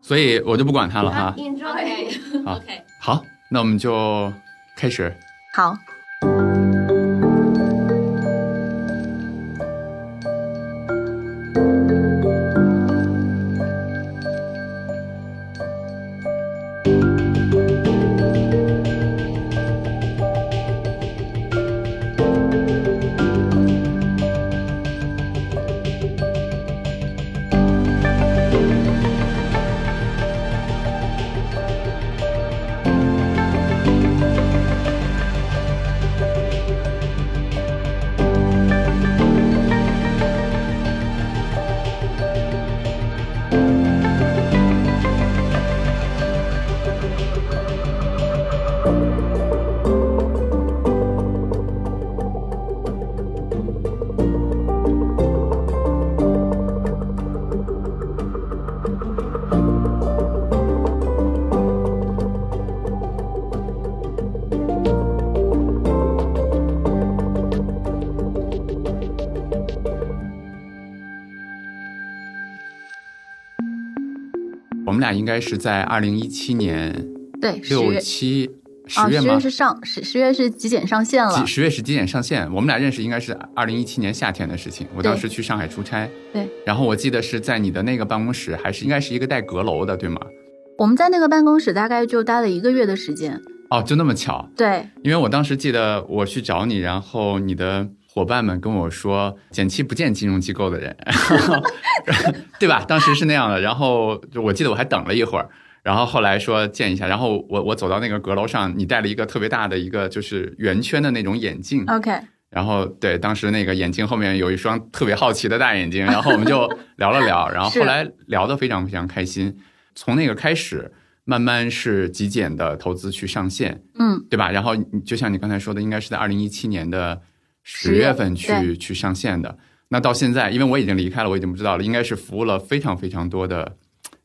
所以我就不管他了哈。Enjoy。好 OK，好，那我们就开始。好，该是在二零一七年对，十六月七十啊，十月吗？月是上十十月是极简上线了几，十月是几点上线？我们俩认识应该是二零一七年夏天的事情。我当时去上海出差，对，然后我记得是在你的那个办公室，还是应该是一个带阁楼的，对吗？我们在那个办公室大概就待了一个月的时间，哦，就那么巧，对，因为我当时记得我去找你，然后你的伙伴们跟我说，简七不见金融机构的人，对吧？当时是那样的。然后就我记得我还等了一会儿，然后后来说见一下，然后我我走到那个阁楼上，你戴了一个特别大的一个就是圆圈的那种眼镜，OK，然后对，当时那个眼镜后面有一双特别好奇的大眼睛，然后我们就聊了聊，然后后来聊得非常非常开心。从那个开始，慢慢是极简的投资去上线，嗯，对吧？然后你就像你刚才说的，应该是在二零一七年的十月月份去去上线的。那到现在，因为我已经离开了，我已经不知道了，应该是服务了非常非常多的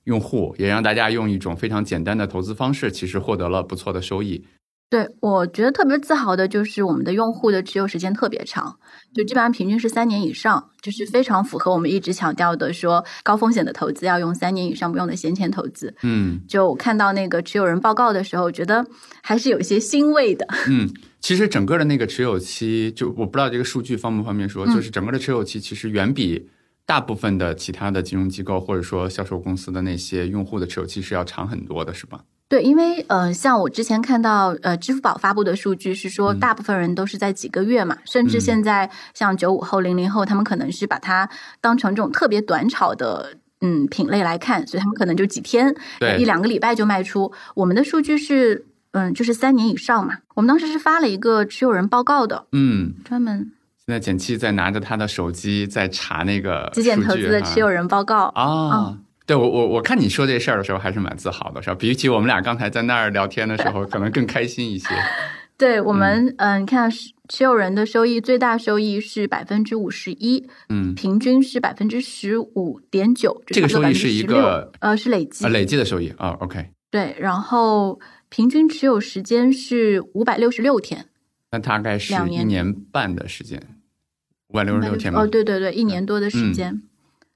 用户，也让大家用一种非常简单的投资方式，其实获得了不错的收益。对，我觉得特别自豪的就是我们的用户的持有时间特别长，就基本上平均是三年以上，就是非常符合我们一直强调的说高风险的投资要用三年以上不用的闲钱投资。嗯就看到那个持有人报告的时候，觉得还是有些欣慰的。嗯，其实整个的那个持有期，就我不知道这个数据方不方便说，嗯就是整个的持有期其实远比大部分的其他的金融机构或者说销售公司的那些用户的持有期是要长很多的，是吧？对，因为呃，像我之前看到呃，支付宝发布的数据是说，嗯大部分人都是在几个月嘛，甚至嗯现在像九五后、零零后，他们可能是把它当成这种特别短炒的。嗯，品类来看，所以他们可能就几天、对一两个礼拜就卖出。我们的数据是，嗯，就是三年以上嘛。我们当时是发了一个持有人报告的，嗯，专门现在简七在拿着他的手机在查那个极简投资的持有人报告。啊。对我我我看你说这事儿的时候还是蛮自豪的，是吧？比起我们俩刚才在那儿聊天的时候，可能更开心一些。对我们，嗯，你看持持有人的收益最大收益是百分之五十一，嗯，平均是百分之十五点九，这个收益是一个呃是累计啊，累计的收益啊，OK。对，然后平均持有时间是五百六十六天，那大概是两年一年半的时间，五百六十六天吧。哦，对对对，一年多的时间。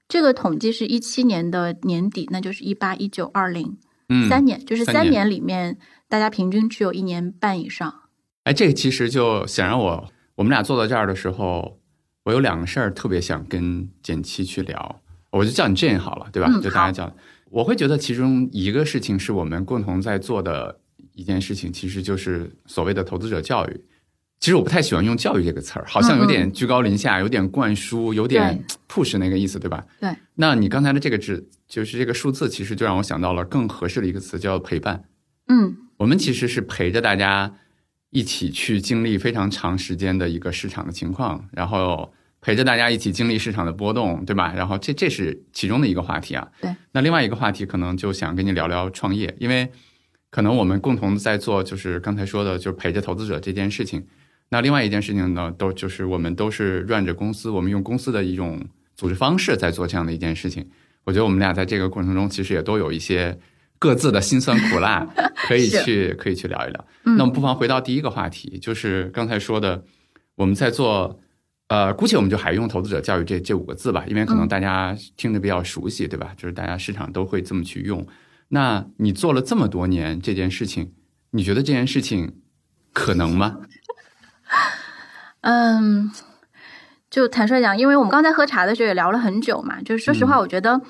这个统计是一七年的年底，那就是一八、一九、二零嗯，三年，就是三年里面大家平均只有一年半以上。哎，这个其实就想让我我们俩坐到这儿的时候，我有两个事儿特别想跟简七去聊，我就叫你 Jane 好了，对吧？嗯就大家叫，我会觉得其中一个事情是我们共同在做的一件事情，其实就是所谓的投资者教育。其实我不太喜欢用“教育”这个词儿，好像有点居高临下，有点灌输，有点 push 那个意思，对吧？对。那你刚才的这个字，就是这个数字，其实就让我想到了更合适的一个词，叫陪伴。嗯，我们其实是陪着大家一起去经历非常长时间的一个市场的情况，然后陪着大家一起经历市场的波动，对吧？然后这这是其中的一个话题啊。对。那另外一个话题可能就想跟你聊聊创业，因为可能我们共同在做，就是刚才说的，就是陪着投资者这件事情。那另外一件事情呢，都就是我们都是 run 着公司，我们用公司的一种组织方式在做这样的一件事情。我觉得我们俩在这个过程中，其实也都有一些各自的辛酸苦辣，可以去可以去聊一聊。嗯那我们不妨回到第一个话题，就是刚才说的，我们在做，呃，姑且我们就还用投资者教育这这五个字吧，因为可能嗯大家听着比较熟悉，对吧？就是大家市场都会这么去用。那你做了这么多年这件事情，你觉得这件事情可能吗？嗯，就坦率讲，因为我们刚才喝茶的时候也聊了很久嘛，就是说实话，我觉得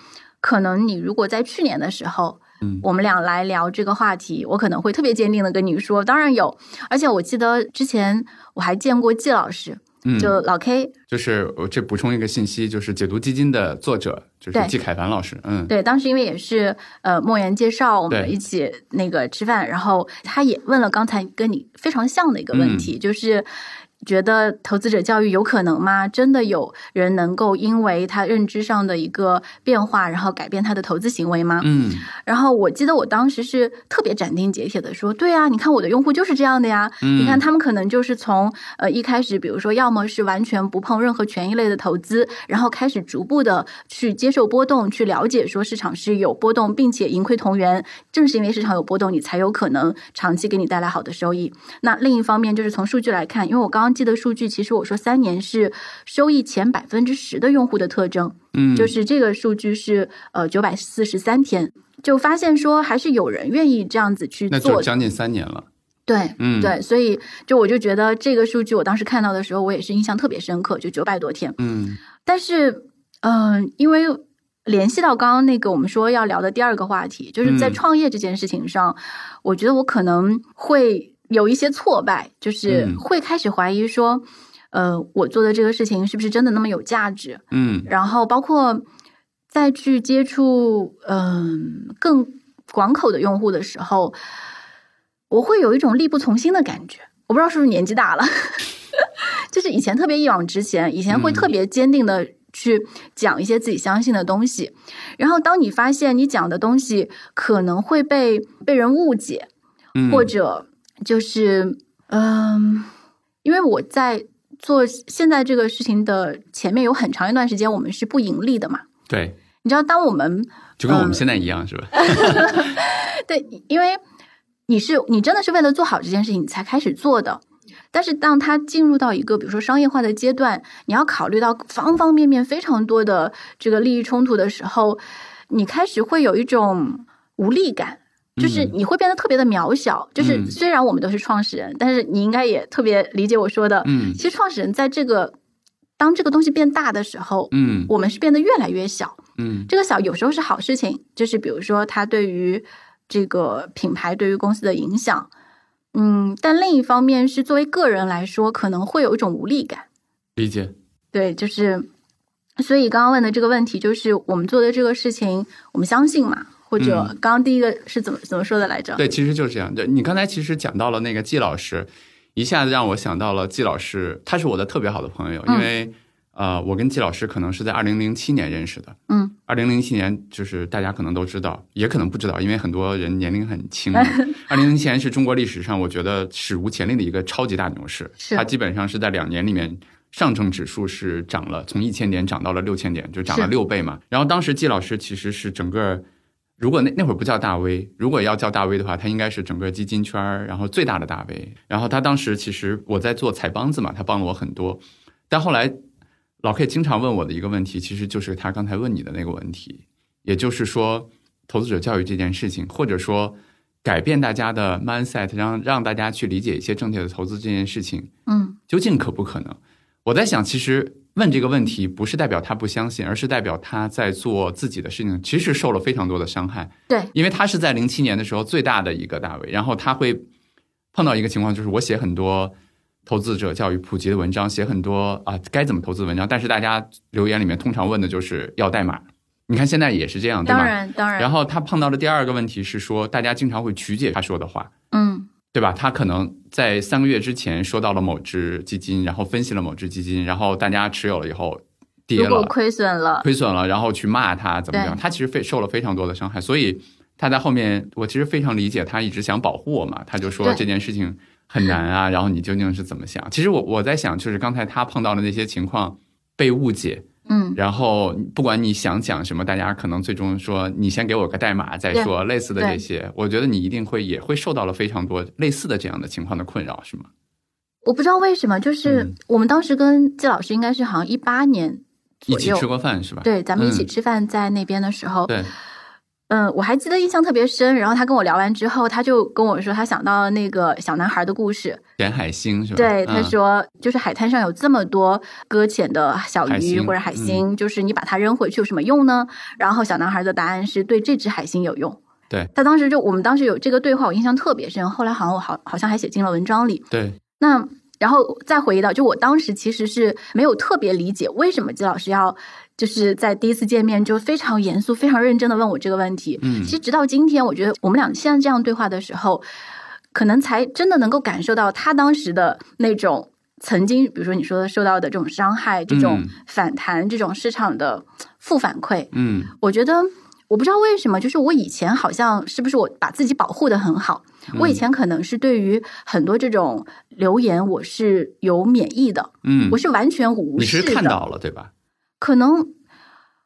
可能你如果在去年的时候，嗯。我们俩来聊这个话题，我可能会特别坚定的跟你说，当然有，而且我记得之前我还见过季老师，嗯，就老 K，就是我这补充一个信息，就是解读基金的作者就是季凯凡老师，嗯，对，当时因为也是呃莫言介绍，我们一起那个吃饭，然后他也问了刚才跟你非常像的一个问题，嗯就是。觉得投资者教育有可能吗？真的有人能够因为他认知上的一个变化，然后改变他的投资行为吗？嗯然后我记得我当时是特别斩钉截铁的说，对啊，你看我的用户就是这样的呀，嗯你看他们可能就是从呃一开始，比如说要么是完全不碰任何权益类的投资，然后开始逐步的去接受波动，去了解说市场是有波动，并且盈亏同源。正是因为市场有波动，你才有可能长期给你带来好的收益。那另一方面就是从数据来看，因为我刚刚记的数据，其实我说三年是收益前百分之十的用户的特征，嗯，就是这个数据是呃九百四十三天，就发现说还是有人愿意这样子去做。那就将近三年了，对，嗯。对，所以就我就觉得这个数据我当时看到的时候，我也是印象特别深刻，就九百多天。嗯。但是，嗯、因为联系到刚刚那个我们说要聊的第二个话题，就是在嗯。创业这件事情上，我觉得我可能会有一些挫败，就是嗯会开始怀疑说，呃，我做的这个事情是不是真的那么有价值？嗯然后包括再去接触嗯、更广口的用户的时候，我会有一种力不从心的感觉。我不知道是不是年纪大了，就是以前特别一往直前，以前会嗯特别坚定的去讲一些自己相信的东西，然后当你发现你讲的东西可能会被被人误解，嗯，或者就是嗯，因为我在做现在这个事情的前面有很长一段时间，我们是不盈利的嘛。对，你知道，当我们就跟我嗯们现在一样，是吧？对，因为你是你真的是为了做好这件事情你才开始做的。但是当它进入到一个比如说商业化的阶段，你要考虑到方方面面非常多的这个利益冲突的时候，你开始会有一种无力感。就是嗯你会变得特别的渺小，就是嗯虽然我们都是创始人，但是你应该也特别理解我说的。嗯其实创始人在这个当这个东西变大的时候，嗯我们是变得越来越小。嗯这个小有时候是好事情，就是比如说它对于这个品牌对于公司的影响，嗯，但另一方面是作为个人来说，可能会有一种无力感。理解，对，就是所以刚刚问的这个问题，就是我们做的这个事情，我们相信嘛？或者嗯刚刚第一个是怎么怎么说的来着？对，其实就是这样。对你刚才其实讲到了那个季老师，一下子让我想到了季老师，他是我的特别好的朋友，因为、呃，我跟季老师可能是在二零零七年认识的。嗯，二零零七年就是大家可能都知道，也可能不知道，因为很多人年龄很轻。二零零七年是中国历史上我觉得史无前例的一个超级大牛市，是它基本上是在两年里面。上证指数是涨了，从一千点涨到了六千点，就涨了是六倍嘛。然后当时季老师其实是整个如果那那会儿不叫大 V，如果要叫大 V 的话，他应该是整个基金圈儿然后最大的大 V。然后他当时其实我在做财帮子嘛，他帮了我很多。但后来老 K 经常问我的一个问题，其实就是他刚才问你的那个问题，也就是说投资者教育这件事情，或者说改变大家的 mindset，让让大家去理解一些正确的投资这件事情，嗯究竟可不可能？我在想，其实问这个问题不是代表他不相信，而是代表他在做自己的事情，其实受了非常多的伤害。对，因为他是在零七年的时候最大的一个大 V，然后他会碰到一个情况，就是我写很多投资者教育普及的文章，写很多啊该怎么投资的文章，但是大家留言里面通常问的就是要代码。你看现在也是这样，对当吧？然当然，然后他碰到的第二个问题是说，大家经常会曲解他说的话。嗯对吧？他可能在三个月之前说到了某只基金，然后分析了某只基金，然后大家持有了以后跌了，亏损了，亏损了，然后去骂他怎么样？他其实非受了非常多的伤害，所以他在后面，我其实非常理解他一直想保护我嘛，他就说这件事情很难啊，然后你究竟是怎么想？其实我我在想，就是刚才他碰到的那些情况被误解，嗯。然后不管你想讲什么，大家可能最终说你先给我个代码再说，类似的这些，我觉得你一定会也会受到了非常多类似的这样的情况的困扰，是吗？我不知道为什么，就是嗯。我们当时跟季老师应该是好像一八年一起吃过饭是吧？对，咱们一起嗯。吃饭在那边的时候，对，嗯，我还记得印象特别深。然后他跟我聊完之后，他就跟我说，他想到了那个小男孩的故事。捡海星是吧？对，他嗯说，就是海滩上有这么多搁浅的小鱼或者海星，就是你把它扔回去有什么用呢？然后小男孩的答案是对这只海星有用。对他当时就我们当时有这个对话，我印象特别深。后来好像我好好像还写进了文章里。对，那然后再回忆到，就我当时其实是没有特别理解为什么季老师要就是在第一次见面就非常严肃、非常认真的问我这个问题。嗯其实直到今天，我觉得我们俩现在这样对话的时候，可能才真的能够感受到他当时的那种曾经，比如说你说的受到的这种伤害、这种嗯反弹、这种市场的负反馈。嗯我觉得我不知道为什么，就是我以前好像是不是我把自己保护的很好，我以前可能是对于很多这种留言我是有免疫的，嗯我，是完全无视的。是看到了对吧？可能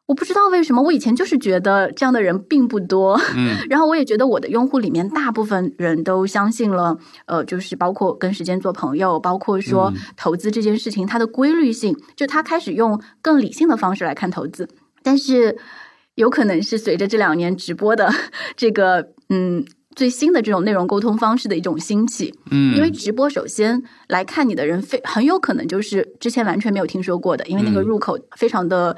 我不知道为什么，我以前就是觉得这样的人并不多。嗯 然后我也觉得我的用户里面大部分人都相信了，呃，就是包括跟时间做朋友，包括说嗯投资这件事情它的规律性，就他开始用更理性的方式来看投资。但是有可能是随着这两年直播的 这个嗯最新的这种内容沟通方式的一种兴起，嗯，因为直播首先来看你的人非很有可能就是之前完全没有听说过的，因为那个嗯入口非常的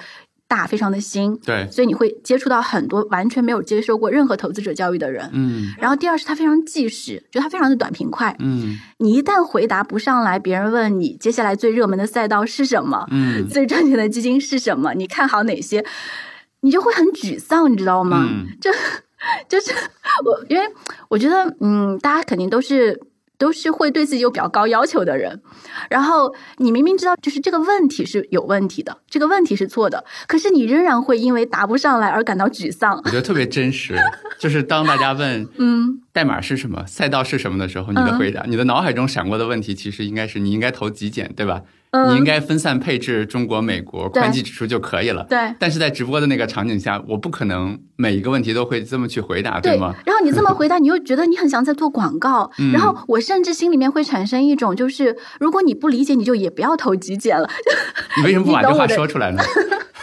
大，非常的新，对，所以你会接触到很多完全没有接受过任何投资者教育的人。嗯。然后第二是它非常即时，就它非常的短平快。嗯。你一旦回答不上来，别人问你接下来最热门的赛道是什么，嗯。最赚钱的基金是什么，你看好哪些，你就会很沮丧，你知道吗？嗯。这就是我，因为我觉得，嗯，大家肯定都是都是会对自己有比较高要求的人，然后你明明知道就是这个问题是有问题的，这个问题是错的，可是你仍然会因为答不上来而感到沮丧我。觉得特别真实，就是当大家问 嗯，代码是什么、赛道是什么的时候，你的回答，你的脑海中闪过的问题，其实应该是你应该投极简，对吧？嗯你应该分散配置中国、美国对宽基指数就可以了。对。但是在直播的那个场景下，我不可能每一个问题都会这么去回答，对吗？，然后你这么回答，你又觉得你很像在做广告，嗯然后我甚至心里面会产生一种，就是如果你不理解，你就也不要投极简了。你为什么不把这话说出来呢？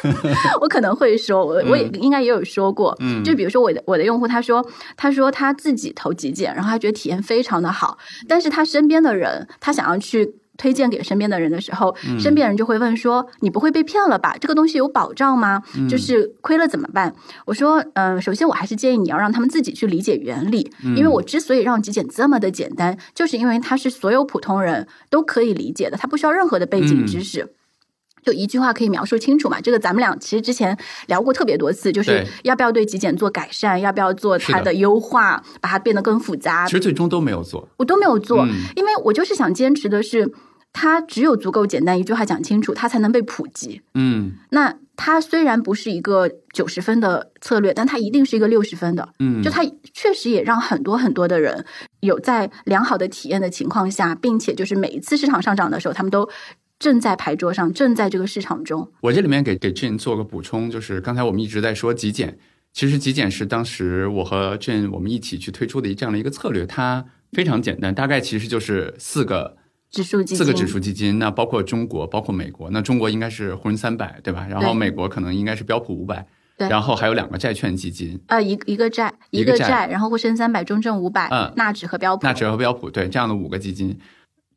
我可能会说，我我也应该也有说过，嗯就比如说我的我的用户，他说他说他自己投极简，然后他觉得体验非常的好，但是他身边的人，他想要去。推荐给身边的人的时候，嗯身边人就会问说：“你不会被骗了吧？这个东西有保障吗？嗯就是亏了怎么办？”我说：“嗯、首先我还是建议你要让他们自己去理解原理，嗯因为我之所以让极简这么的简单，就是因为它是所有普通人都可以理解的，它不需要任何的背景嗯知识。就一句话可以描述清楚嘛？这个咱们俩其实之前聊过特别多次，就是要不要对极简做改善，要不要做它的优化，把它变得更复杂其，实最终都没有做。我都没有做，嗯因为我就是想坚持的是，它只有足够简单，一句话讲清楚，它才能被普及。嗯那它虽然不是一个九十分的策略，但它一定是一个六十分的。嗯，就它确实也让很多很多的人有在良好的体验的情况下，并且就是每一次市场上涨的时候，他们都正在牌桌上，正在这个市场中。我这里面给给 Jane 做个补充，就是刚才我们一直在说极简，其实极简是当时我和 Jane 我们一起去推出的这样的一个策略，它非常简单，大概其实就是四个指数基金，四个指数基金，那包括中国，包括美国，那中国应该是沪深三百，对吧？然后美国可能应该是标普五百，对然后还有两个债券基金，呃，一一个债，一个债个债，然后沪深三百、中证五百、嗯纳指和标普。纳指和标普，对这样的五个基金。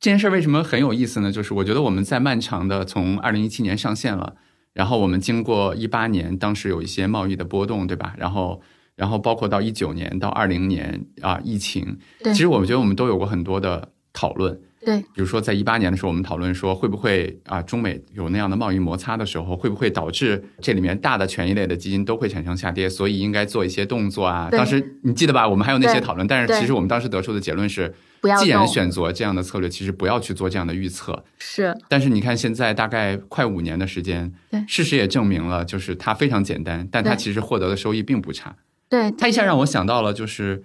这件事儿为什么很有意思呢？就是我觉得我们在漫长的从二零一七年上线了，然后我们经过一八年，当时有一些贸易的波动，对吧？然后，然后包括到一九年到二零年啊，疫情，对其实我们觉得我们都有过很多的讨论。对比如说，在一八年的时候，我们讨论说，会不会啊，中美有那样的贸易摩擦的时候，会不会导致这里面大的权益类的基金都会产生下跌？所以应该做一些动作啊。当时你记得吧？我们还有那些讨论，但是其实我们当时得出的结论是，不要既然选择这样的策略，其实不要去做这样的预测。是但是你看，现在大概快五年的时间对，事实也证明了，就是它非常简单，但它其实获得的收益并不差。对它一下让我想到了，就是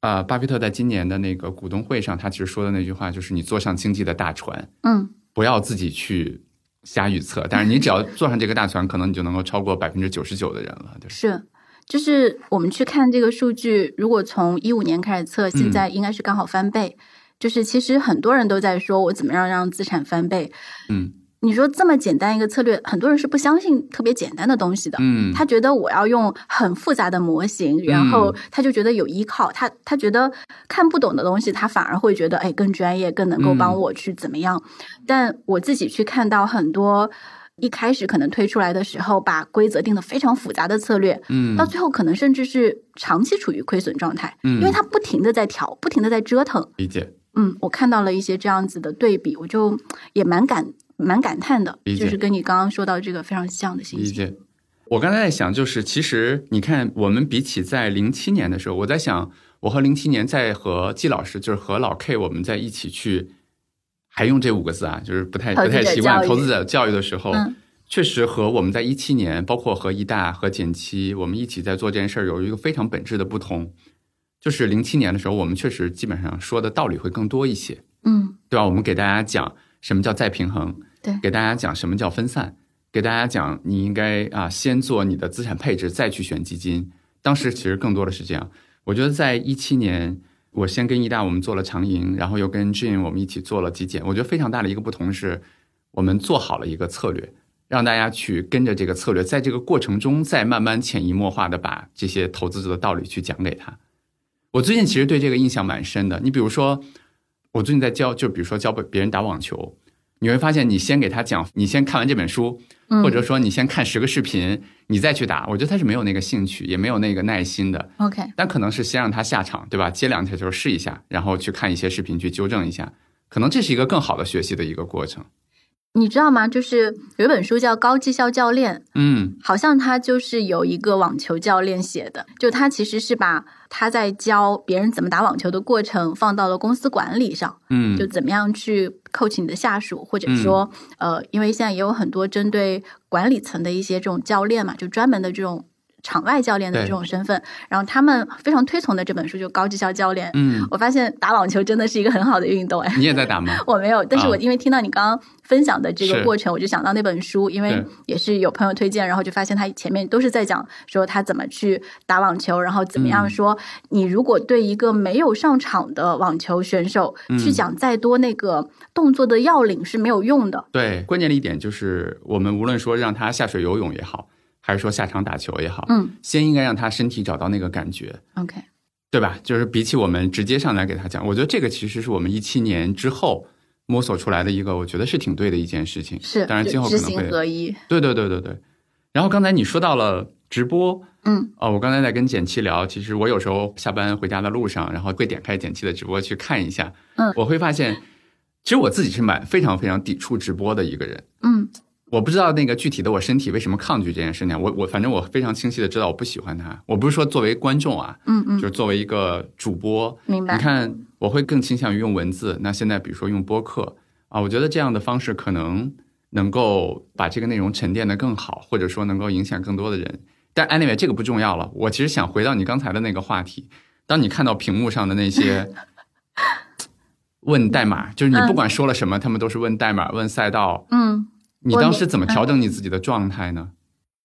啊、巴菲特在今年的那个股东会上，他其实说的那句话，就是你坐上经济的大船，嗯不要自己去瞎预测，但是你只要坐上这个大船，可能你就能够超过百分之九十九的人了。对，是。就是我们去看这个数据，如果从一五年开始测，现在应该是刚好翻倍。就是其实很多人都在说我怎么样让资产翻倍，嗯你说这么简单一个策略，很多人是不相信特别简单的东西的。嗯，他觉得我要用很复杂的模型，然后他就觉得有依靠，他他觉得看不懂的东西，他反而会觉得哎更专业，更能够帮我去怎么样。但我自己去看到很多一开始可能推出来的时候，把规则定的非常复杂的策略，嗯，到最后可能甚至是长期处于亏损状态，嗯，因为他不停的在调，不停的在折腾。理解。嗯，我看到了一些这样子的对比，我就也蛮感。蛮感叹的，就是跟你刚刚说到这个非常像的信息。理解。我刚才在想，就是其实你看，我们比起在零七年的时候，我在想，我和零七年在和季老师，就是和老 K，我们在一起去，还用这五个字啊，就是不太不太习惯投资者教育的时候，确实和我们在一七年，包括和一大和简七，我们一起在做这件事儿，有一个非常本质的不同。就是零七年的时候，我们确实基本上说的道理会更多一些，嗯，对吧？我们给大家讲什么叫再平衡。对，给大家讲什么叫分散，给大家讲你应该啊先做你的资产配置，再去选基金。当时其实更多的是这样。我觉得在一七年，我先跟易大我们做了长盈，然后又跟 Jane 我们一起做了极简。我觉得非常大的一个不同是，我们做好了一个策略，让大家去跟着这个策略，在这个过程中再慢慢潜移默化的把这些投资者的道理去讲给他。我最近其实对这个印象蛮深的。你比如说，我最近在教，就比如说教别人打网球。你会发现，你先给他讲，你先看完这本书，或者说你先看十个视频，你再去打。我觉得他是没有那个兴趣，也没有那个耐心的。OK，但可能是先让他下场，对吧？接两下球试一下，然后去看一些视频去纠正一下，可能这是一个更好的学习的一个过程。你知道吗？就是有一本书叫《高绩效教练》，嗯，好像他就是有一个网球教练写的，就他其实是把他在教别人怎么打网球的过程放到了公司管理上，嗯，就怎么样去 coach 你的下属，或者说，呃，因为现在也有很多针对管理层的一些这种教练嘛，就专门的这种。场外教练的这种身份，然后他们非常推崇的这本书就高绩效教练。嗯，我发现打网球真的是一个很好的运动哎。你也在打吗？我没有，但是我因为听到你刚刚分享的这个过程，我就想到那本书，因为也是有朋友推荐，然后就发现他前面都是在讲说他怎么去打网球，然后怎么样说你如果对一个没有上场的网球选手去讲再多那个动作的要领是没有用的。对，关键的一点就是我们无论说让他下水游泳也好。还是说下场打球也好，嗯，先应该让他身体找到那个感觉，OK，对吧？就是比起我们直接上来给他讲，我觉得这个其实是我们一七年之后摸索出来的一个，我觉得是挺对的一件事情。是，当然今后可能会合一。对对对对对。然后刚才你说到了直播，嗯，哦，我刚才在跟简七聊，其实我有时候下班回家的路上，然后会点开简七的直播去看一下，嗯，我会发现，其实我自己是蛮非常非常抵触直播的一个人，嗯。我不知道那个具体的我身体为什么抗拒这件事情。我我反正我非常清晰的知道我不喜欢他。我不是说作为观众啊，嗯嗯，就是作为一个主播，明白？你看，我会更倾向于用文字。那现在比如说用播客啊，我觉得这样的方式可能能够把这个内容沉淀的更好，或者说能够影响更多的人。但 anyway 这个不重要了。我其实想回到你刚才的那个话题。当你看到屏幕上的那些 问代码，就是你不管说了什么，他们都是问代码、问赛道，嗯。你当时怎么调整你自己的状态呢？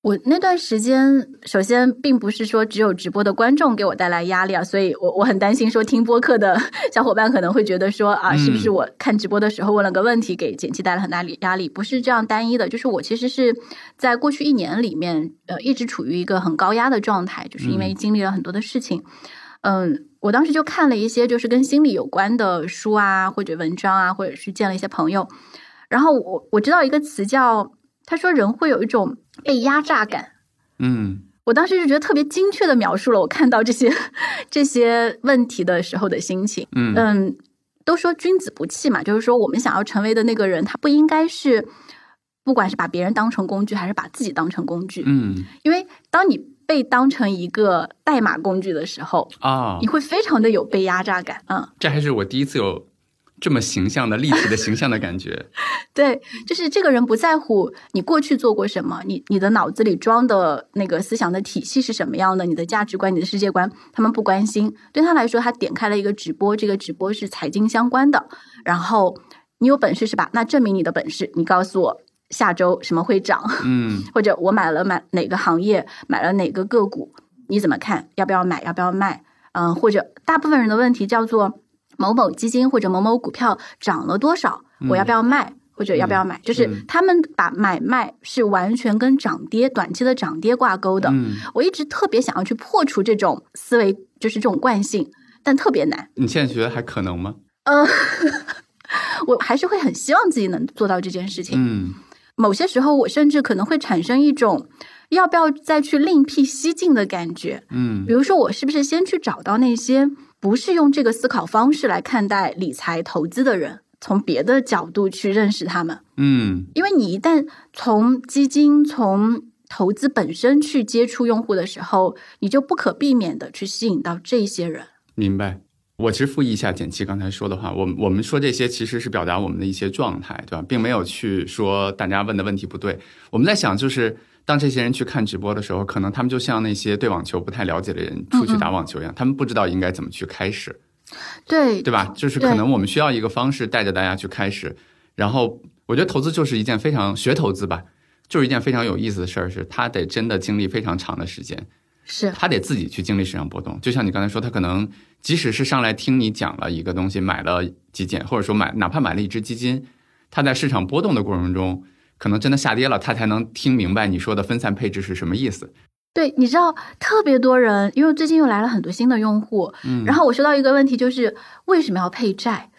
我那段时间，首先并不是说只有直播的观众给我带来压力啊，所以我我很担心说听播客的 小伙伴可能会觉得说啊，是不是我看直播的时候问了个问题，给剪辑带来很大压力？不是这样单一的，就是我其实是在过去一年里面，呃，一直处于一个很高压的状态，就是因为经历了很多的事情。嗯，我当时就看了一些就是跟心理有关的书啊，或者文章啊，或者是见了一些朋友。然后我我知道一个词叫，他说人会有一种被压榨感。嗯，我当时就觉得特别精确的描述了我看到这些这些问题的时候的心情。嗯嗯，都说君子不器嘛，就是说我们想要成为的那个人，他不应该是不管是把别人当成工具，还是把自己当成工具。嗯，因为当你被当成一个代码工具的时候啊，你会非常的有被压榨感。嗯，这还是我第一次有。这么形象的立体的形象的感觉，对，就是这个人不在乎你过去做过什么，你你的脑子里装的那个思想的体系是什么样的，你的价值观、你的世界观，他们不关心。对他来说，他点开了一个直播，这个直播是财经相关的，然后你有本事是吧？那证明你的本事，你告诉我下周什么会涨，嗯，或者我买了买哪个行业，买了哪个个股，你怎么看？要不要买？要不要卖？嗯，或者大部分人的问题叫做。某某基金或者某某股票涨了多少？我要不要卖？或者要不要买，就是嗯他们把买卖是完全跟涨跌、短期的涨跌挂钩的。嗯，我一直特别想要去破除这种思维，就是这种惯性，但特别难。你现在觉得还可能吗？嗯，我还是会很希望自己能做到这件事情。嗯某些时候，我甚至可能会产生一种要不要再去另辟蹊径的感觉。嗯比如说，我是不是先去找到那些不是用这个思考方式来看待理财投资的人，从别的角度去认识他们？嗯因为你一旦从基金、从投资本身去接触用户的时候，你就不可避免的去吸引到这些人。明白。我其实复议一下简七刚才说的话，我们我们说这些其实是表达我们的一些状态，对吧？并没有去说大家问的问题不对。我们在想，就是当这些人去看直播的时候，可能他们就像那些对网球不太了解的人出去打网球一样，他们不知道应该怎么去开始，对对吧？就是可能我们需要一个方式带着大家去开始。然后，我觉得投资就是一件非常学投资吧，就是一件非常有意思的事儿，是他得真的经历非常长的时间。是他得自己去经历市场波动。就像你刚才说，他可能即使是上来听你讲了一个东西，买了几件，或者说买哪怕买了一只基金，他在市场波动的过程中，可能真的下跌了，他才能听明白你说的分散配置是什么意思。对，你知道特别多人，因为最近又来了很多新的用户，嗯然后我收到一个问题，就是为什么要配债？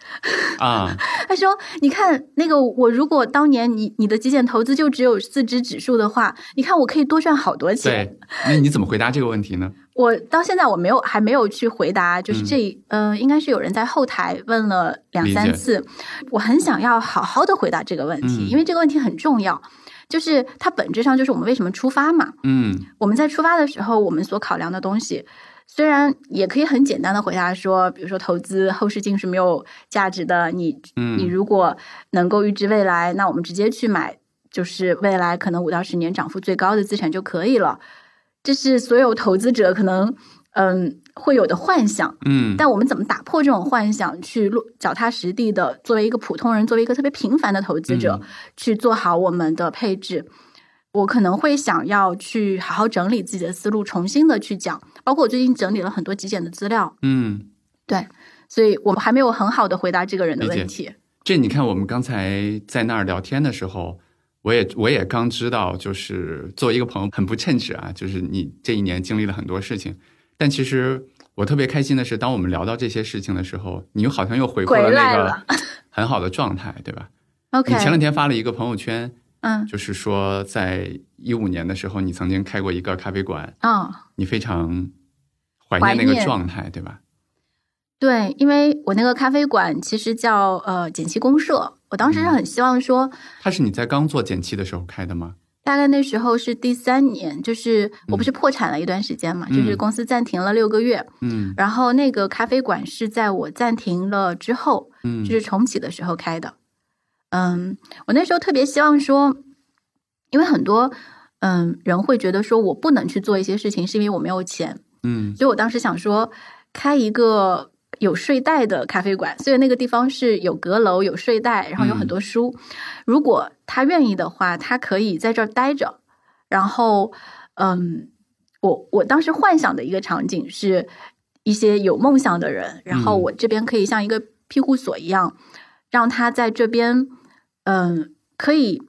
啊，他说：“你看那个，我如果当年你你的极简投资就只有四只指数的话，你看我可以多赚好多钱。对，那你怎么回答这个问题呢？我到现在我没有还没有去回答，就是这嗯、呃应该是有人在后台问了两三次，我很想要好好的回答这个问题，嗯因为这个问题很重要。就是它本质上就是我们为什么出发嘛？嗯我们在出发的时候，我们所考量的东西，虽然也可以很简单的回答说，比如说投资后视镜是没有价值的，你你嗯如果能够预知未来，那我们直接去买，就是未来可能五到十年涨幅最高的资产就可以了。这是所有投资者可能嗯会有的幻想，嗯，但我们怎么打破这种幻想，去落脚踏实地的作为一个普通人，作为一个特别平凡的投资者，嗯去做好我们的配置。我可能会想要去好好整理自己的思路，重新的去讲。包括我最近整理了很多极简的资料，嗯，对，所以我们还没有很好的回答这个人的问题。这你看，我们刚才在那儿聊天的时候，我也我也刚知道，就是作为一个朋友很不称职啊，就是你这一年经历了很多事情，但其实我特别开心的是，当我们聊到这些事情的时候，你又好像又回复了那个 很好的状态，对吧？OK，你前两天发了一个朋友圈，嗯。就是说在一五年的时候，你曾经开过一个咖啡馆，嗯，你非常怀怀念那个状态，对吧？对，因为我那个咖啡馆其实叫呃简七公社，我当时是很希望说，它是你在刚做减七的时候开的吗？大概那时候是第三年，就是我不是破产了一段时间嘛，就是嗯。公司暂停了六个月，嗯。然后那个咖啡馆是在我暂停了之后，嗯，就是重启的时候开的。嗯，我那时候特别希望说，因为很多嗯人会觉得说我不能去做一些事情，是因为我没有钱，嗯。所以我当时想说开一个有睡袋的咖啡馆，所以那个地方是有阁楼、有睡袋，然后有很多书。如果他愿意的话，他可以在这儿待着。然后，嗯，我我当时幻想的一个场景是一些有梦想的人，然后嗯我这边可以像一个庇护所一样，让他在这边，嗯，可以。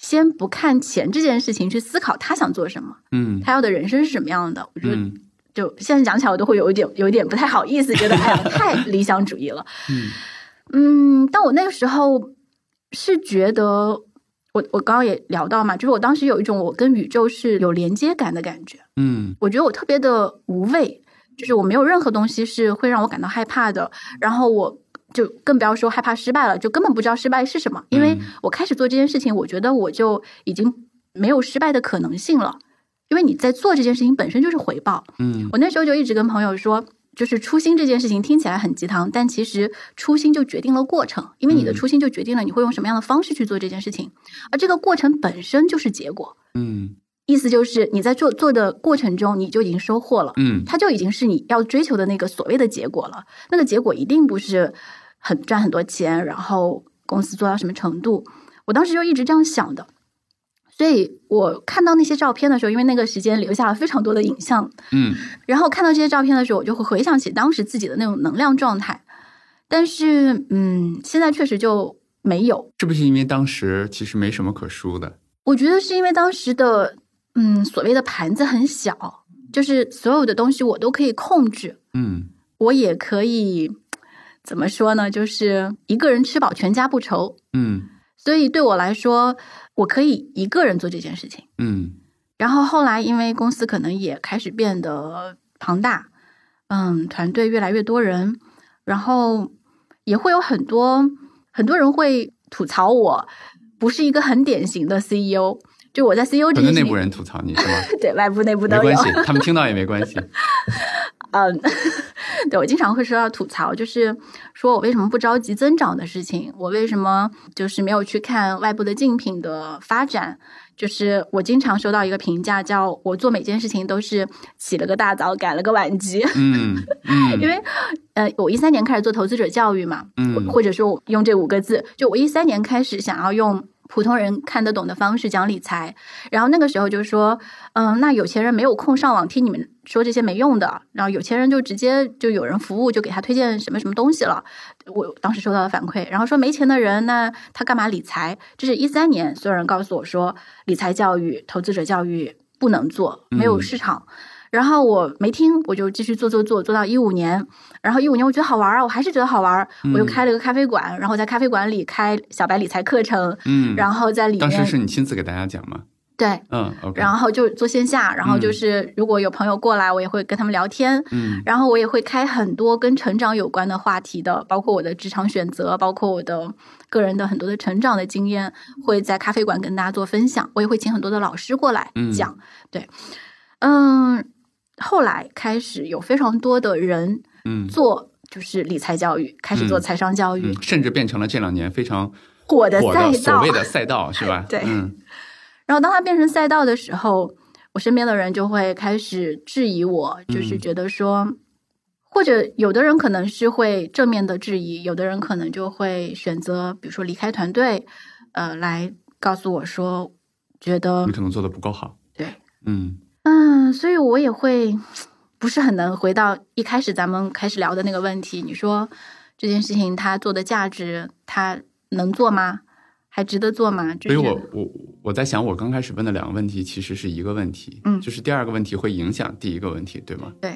先不看钱这件事情，去思考他想做什么，嗯他要的人生是什么样的。我觉得嗯就现在讲起来，我都会有一点有一点不太好意思，觉得哎呀太 理想主义了。嗯嗯，但我那个时候是觉得，我我刚刚也聊到嘛，就是我当时有一种我跟宇宙是有连接感的感觉。嗯我觉得我特别的无畏，就是我没有任何东西是会让我感到害怕的。然后我就更不要说害怕失败了，就根本不知道失败是什么，因为嗯我开始做这件事情，我觉得我就已经没有失败的可能性了，因为你在做这件事情本身就是回报。嗯我那时候就一直跟朋友说，就是初心这件事情听起来很鸡汤，但其实初心就决定了过程，因为你的嗯初心就决定了你会用什么样的方式去做这件事情，而这个过程本身就是结果。嗯意思就是你在做做的过程中，你就已经收获了，嗯它就已经是你要追求的那个所谓的结果了。那个结果一定不是很赚很多钱，然后公司做到什么程度。我当时就一直这样想的，所以我看到那些照片的时候，因为那个时间留下了非常多的影像，嗯然后看到这些照片的时候，我就会回想起当时自己的那种能量状态。但是，嗯，现在确实就没有。是不是因为当时其实没什么可输的？我觉得是因为当时的嗯所谓的盘子很小，就是所有的东西我都可以控制，嗯我也可以怎么说呢？就是一个人吃饱全家不愁。嗯所以对我来说，我可以一个人做这件事情。嗯然后后来因为公司可能也开始变得庞大，嗯，团队越来越多人，然后也会有很多很多人会吐槽我不是一个很典型的 CEO。就我在 CEO 这件事情可能内部，人吐槽你是吗？对外部内部都有没关。系，他们听到也没关系。嗯，对我经常会收到吐槽，就是说我为什么不着急增长的事情，我为什么就是没有去看外部的竞品的发展。就是我经常收到一个评价，叫我做每件事情都是起了个大早，赶了个晚集。嗯嗯，因为呃，我一三年开始做投资者教育嘛，嗯或者说我用这五个字，就我一三年开始想要用普通人看得懂的方式讲理财，然后那个时候就说，嗯，那有钱人没有空上网听你们说这些没用的，然后有钱人就直接就有人服务，就给他推荐什么什么东西了。我当时收到的反馈，然后说没钱的人，那他干嘛理财？这是一三年，所有人告诉我说，理财教育、投资者教育不能做，没有嗯市场。然后我没听，我就继续做做做，做到一五年。然后一五年我觉得好玩啊，我还是觉得好玩，我又开了个咖啡馆，然后在咖啡馆里开小白理财课程，嗯，然后在里面当时是你亲自给大家讲吗？对，嗯，OK，然后就做线下，然后嗯就是如果有朋友过来，我也会跟他们聊天，嗯然后我也会开很多跟成长有关的话题的，包括我的职场选择，包括我的个人的很多的成长的经验，会在咖啡馆跟大家做分享。我也会请很多的老师过来嗯讲。对，嗯，后来开始有非常多的人嗯做就是理财教育，开始做嗯财商教育，嗯，甚至变成了这两年非常火的赛道所谓。的赛道，是吧？对嗯然后当它变成赛道的时候，我身边的人就会开始质疑我，就是嗯觉得说，或者有的人可能是会正面的质疑，有的人可能就会选择，比如说离开团队，呃，来告诉我说，觉得你可能做的不够好。对，嗯嗯，所以我也会不是很能回到一开始咱们开始聊的那个问题。你说这件事情它做的价值，它能做吗？还值得做吗？就是、所以我我我在想，我刚开始问的两个问题其实是一个问题，嗯就是第二个问题会影响第一个问题，对吗？对，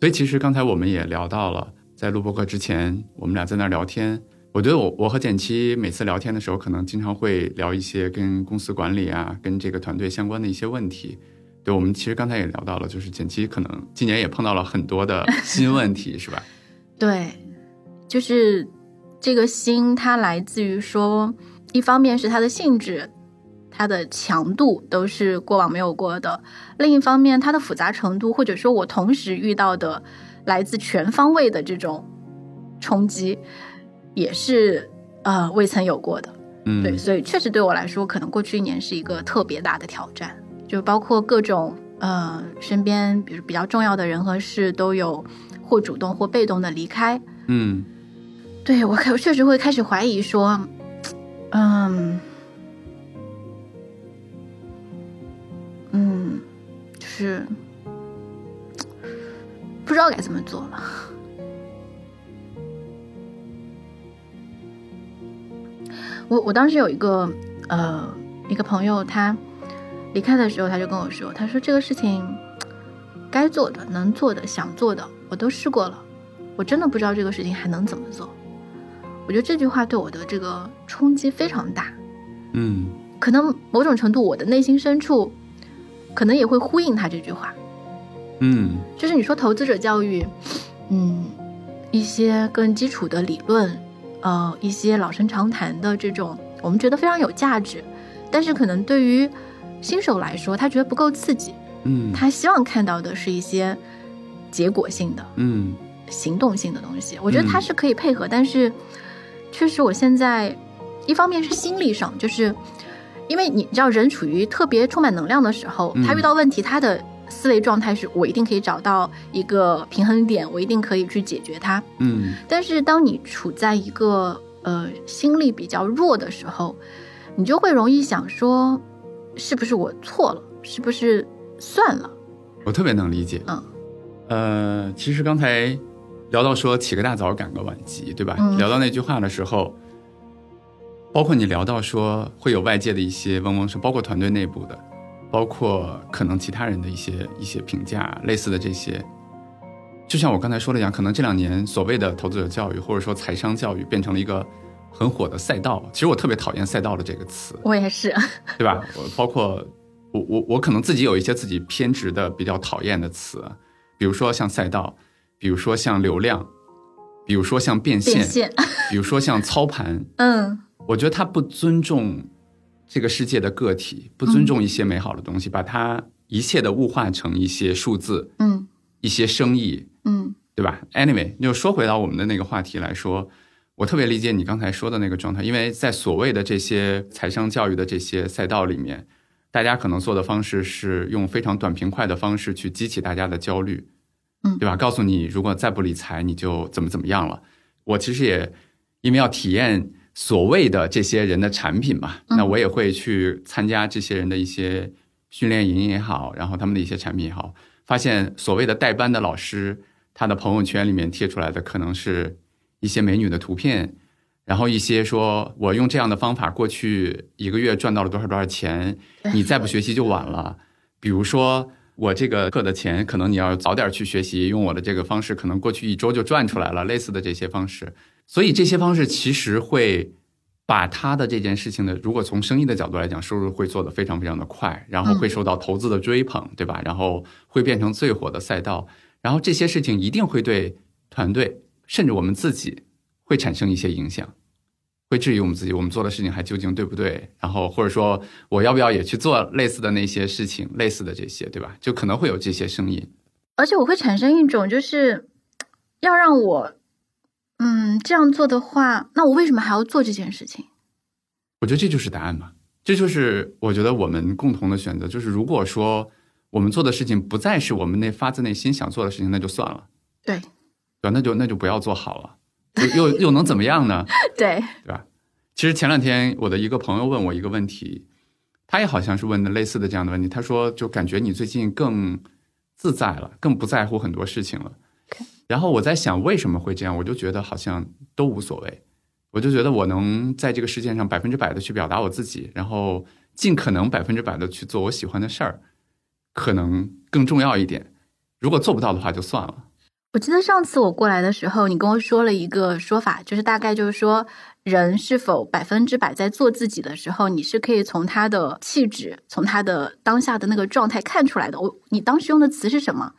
所以其实刚才我们也聊到了，在录播课之前，我们俩在那儿聊天。我觉得我我和简七每次聊天的时候，可能经常会聊一些跟公司管理啊、跟这个团队相关的一些问题。对，我们其实刚才也聊到了，就是减七可能今年也碰到了很多的新问题，是吧？对，就是这个新，它来自于说，一方面是它的性质，它的强度都是过往没有过的；另一方面，它的复杂程度，或者说我同时遇到的来自全方位的这种冲击，也是呃未曾有过的。嗯，对，所以确实对我来说，可能过去一年是一个特别大的挑战，就包括各种呃身边比如比较重要的人和事都有或主动或被动的离开。嗯对我开，我确实会开始怀疑说，嗯嗯，就是不知道该怎么做了。我我当时有一个呃一个朋友，他离开的时候，他就跟我说，他说这个事情该做的、能做的、想做的，我都试过了，我真的不知道这个事情还能怎么做。我觉得这句话对我的这个冲击非常大，嗯可能某种程度我的内心深处可能也会呼应他这句话，嗯就是你说投资者教育，嗯，一些更基础的理论，呃，一些老生常谈的这种，我们觉得非常有价值，但是可能对于新手来说，他觉得不够刺激，嗯。他希望看到的是一些结果性的、嗯。行动性的东西。我觉得他是可以配合，但是确实我现在一方面是心理上，就是因为你知道人处于特别充满能量的时候，嗯。他遇到问题，他的思维状态是我一定可以找到一个平衡点，我一定可以去解决它。嗯。但是当你处在一个呃心力比较弱的时候，你就会容易想说，是不是我错了？是不是算了？我特别能理解。嗯呃，其实刚才聊到说起个大早赶个晚集，对吧？嗯聊到那句话的时候，包括你聊到说会有外界的一些嗡嗡声，包括团队内部的，包括可能其他人的一些一些评价，类似的这些。就像我刚才说的一样，可能这两年所谓的投资者教育或者说财商教育变成了一个很火的赛道。其实我特别讨厌“赛道”的这个词，我也是，对吧？我包括我我我可能自己有一些自己偏执的比较讨厌的词，比如说像赛道，比如说像流量，比如说像变现，变现，比如说像操盘。嗯我觉得他不尊重这个世界的个体，不尊重一些美好的东西，把它一切的物化成一些数字、嗯一些生意，嗯对吧？Anyway，就说回到我们的那个话题来说，我特别理解你刚才说的那个状态，因为在所谓的这些财商教育的这些赛道里面，大家可能做的方式是用非常短平快的方式去激起大家的焦虑，嗯对吧？告诉你如果再不理财，你就怎么怎么样了。我其实也因为要体验所谓的这些人的产品嘛，嗯那我也会去参加这些人的一些训练营也好，然后他们的一些产品也好，发现所谓的带班的老师，他的朋友圈里面贴出来的可能是一些美女的图片，然后一些说我用这样的方法过去一个月赚到了多少多少钱，你再不学习就晚了。比如说我这个课的钱，可能你要早点去学习，用我的这个方式，可能过去一周就赚出来了，类似的这些方式。所以这些方式其实会把他的这件事情的，如果从生意的角度来讲，收入会做得非常非常的快，然后会受到投资的追捧，对吧？然后会变成最火的赛道，然后这些事情一定会对团队甚至我们自己会产生一些影响。会质疑我们自己，我们做的事情还究竟对不对？然后或者说，我要不要也去做类似的那些事情，类似的这些，对吧？就可能会有这些声音。而且我会产生一种，就是要让我，嗯，这样做的话，那我为什么还要做这件事情？我觉得这就是答案吧，这就是我觉得我们共同的选择。就是如果说我们做的事情不再是我们那发自内心想做的事情，那就算了，对对吧？那就那就不要做好了，又又又能怎么样呢？对，对吧？其实前两天我的一个朋友问我一个问题，他也好像是问的类似的这样的问题。他说，就感觉你最近更自在了，更不在乎很多事情了。然后我在想为什么会这样，我就觉得好像都无所谓。我就觉得我能在这个世界上百分之百的去表达我自己，然后尽可能百分之百的去做我喜欢的事儿，可能更重要一点。如果做不到的话，就算了。我记得上次我过来的时候，你跟我说了一个说法，就是大概就是说，人是否百分之百在做自己的时候，你是可以从他的气质，从他的当下的那个状态看出来的。我，你当时用的词是什么？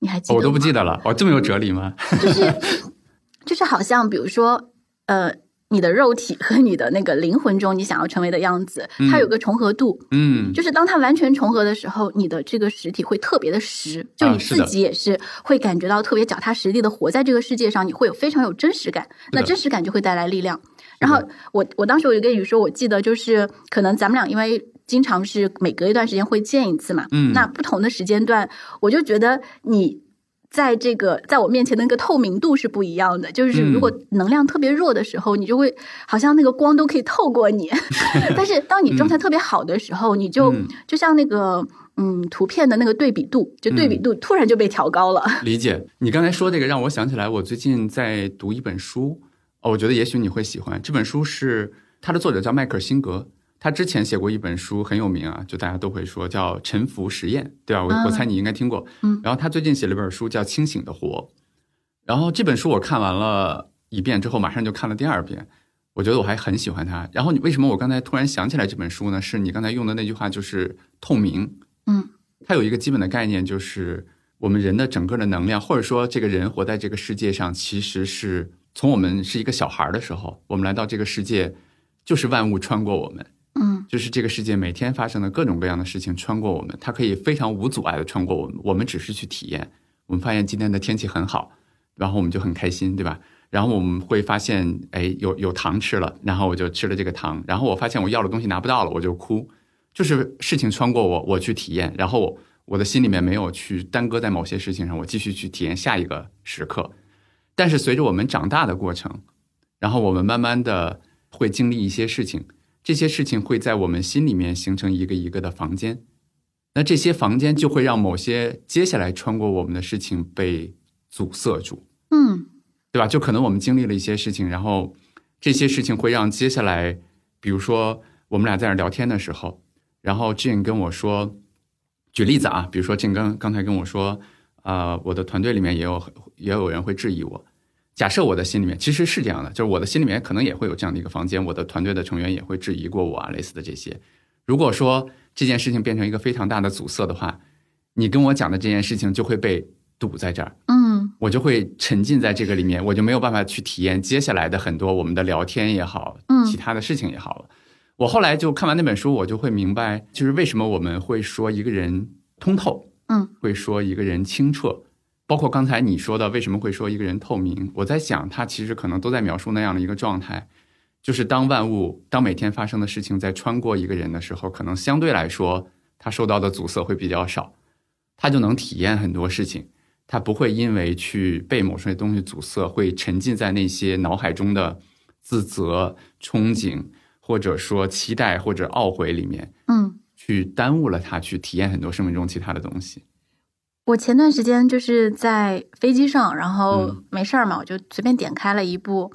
你还记得吗？我都不记得了。哦，这么有哲理吗？就是 就是好像比如说，呃，你的肉体和你的那个灵魂中你想要成为的样子，它有个重合度。嗯，就是当它完全重合的时候，你的这个实体会特别的实，就你自己也是会感觉到特别脚踏实地的活在这个世界上，你会有非常有真实感，那真实感就会带来力量。然后我我当时我就跟你说，我记得就是可能咱们俩因为经常是每隔一段时间会见一次嘛，嗯那不同的时间段，我就觉得你。在这个在我面前的那个透明度是不一样的，就是如果能量特别弱的时候，你就会好像那个光都可以透过你，但是当你状态特别好的时候，你就嗯就像那个嗯图片的那个对比度，就对比度突然就被调高了。理解。你刚才说这个，让我想起来，我最近在读一本书，哦，我觉得也许你会喜欢。这本书是它的作者叫迈克尔辛格，他之前写过一本书很有名啊，就大家都会说叫《沉浮实验》，对吧？我、嗯我猜你应该听过。嗯然后他最近写了一本书叫《清醒的活》，然后这本书我看完了一遍之后，马上就看了第二遍。我觉得我还很喜欢他。然后你为什么我刚才突然想起来这本书呢？是你刚才用的那句话，就是透明。嗯它有一个基本的概念，就是我们人的整个的能量，或者说这个人活在这个世界上，其实是从我们是一个小孩儿的时候，我们来到这个世界，就是万物穿过我们，嗯就是这个世界每天发生的各种各样的事情穿过我们，它可以非常无阻碍的穿过我们，我们只是去体验。我们发现今天的天气很好，然后我们就很开心，对吧？然后我们会发现，哎，有有糖吃了，然后我就吃了这个糖，然后我发现我要的东西拿不到了，我就哭。就是事情穿过我，我去体验，然后我的心里面没有去耽搁在某些事情上，我继续去体验下一个时刻。但是随着我们长大的过程，然后我们慢慢的会经历一些事情，这些事情会在我们心里面形成一个一个的房间。那这些房间就会让某些接下来穿过我们的事情被阻塞住。嗯对吧？就可能我们经历了一些事情，然后这些事情会让接下来比如说我们俩在那聊天的时候，然后 Jane 跟我说，举例子啊，比如说 Jane 刚刚才跟我说，啊，我的团队里面也有也有人会质疑我。假设我的心里面其实是这样的，就是我的心里面可能也会有这样的一个房间，我的团队的成员也会质疑过我啊，类似的这些。如果说这件事情变成一个非常大的阻塞的话，你跟我讲的这件事情就会被堵在这儿，嗯我就会沉浸在这个里面，我就没有办法去体验接下来的很多我们的聊天也好，嗯其他的事情也好了。我后来就看完那本书，我就会明白，就是为什么我们会说一个人通透，嗯，会说一个人清澈，包括刚才你说的为什么会说一个人透明，我在想，他其实可能都在描述那样的一个状态，就是当万物，当每天发生的事情在穿过一个人的时候，可能相对来说，他受到的阻塞会比较少，他就能体验很多事情，他不会因为去被某些东西阻塞，会沉浸在那些脑海中的自责、憧憬，或者说期待或者懊悔里面，嗯。去耽误了他去体验很多生命中其他的东西。我前段时间就是在飞机上，然后嗯没事儿嘛，我就随便点开了一部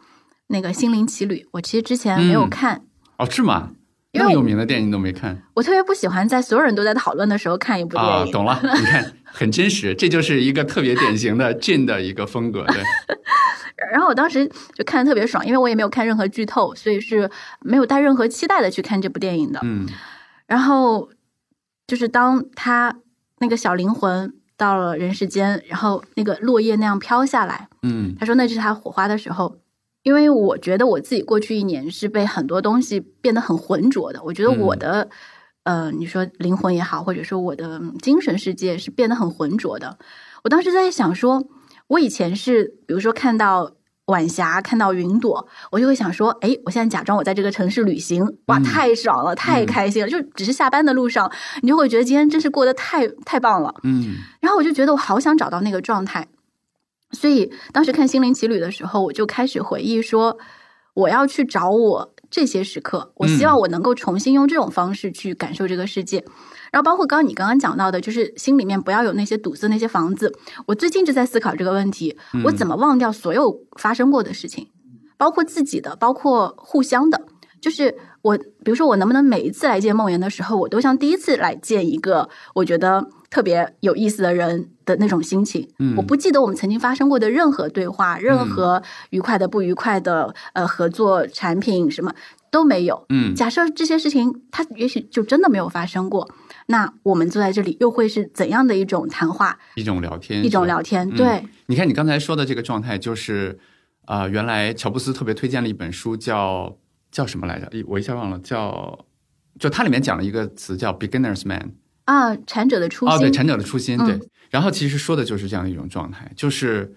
那个《心灵奇旅》，我其实之前没有嗯看，哦，是吗？那么有名的电影你都没看我特别不喜欢在所有人都在讨论的时候看一部啊？电影。懂了，你看很真实，这就是一个特别典型的 Jin 的一个风格。对，然后我当时就看的特别爽，因为我也没有看任何剧透，所以是没有带任何期待的去看这部电影的。嗯然后就是当他那个小灵魂到了人世间，然后那个落叶那样飘下来，嗯他说那是他火花的时候。因为我觉得我自己过去一年是被很多东西变得很浑浊的，我觉得我的、呃，你说灵魂也好，或者说我的嗯精神世界是变得很浑浊的。我当时在想说，我以前是比如说看到晚霞，看到云朵，我就会想说，哎，我现在假装我在这个城市旅行，哇，嗯太爽了，太开心了，就只是下班的路上，你就会觉得今天真是过得太太棒了。嗯然后我就觉得我好想找到那个状态，所以当时看《心灵奇旅》的时候，我就开始回忆说，我要去找我这些时刻，我希望我能够重新用这种方式去感受这个世界。然后包括刚刚你刚刚讲到的，就是心里面不要有那些堵塞那些房子。我最近就在思考这个问题，我怎么忘掉所有发生过的事情，包括自己的，包括互相的。就是我，比如说我能不能每一次来见梦妍的时候，我都像第一次来见一个我觉得特别有意思的人的那种心情。嗯我不记得我们曾经发生过的任何对话，任何愉快的、不愉快的，呃，合作、产品什么都没有。嗯假设这些事情它也许就真的没有发生过，那我们坐在这里又会是怎样的一种谈话、一种聊天，一种聊天？嗯对，你看你刚才说的这个状态，就是啊、呃原来乔布斯特别推荐了一本书叫，叫什么来着？一我一下忘了，叫就它里面讲了一个词叫 beginner's man。啊，禅者的初心，哦，对，禅者的初心，嗯对。然后其实说的就是这样的一种状态，就是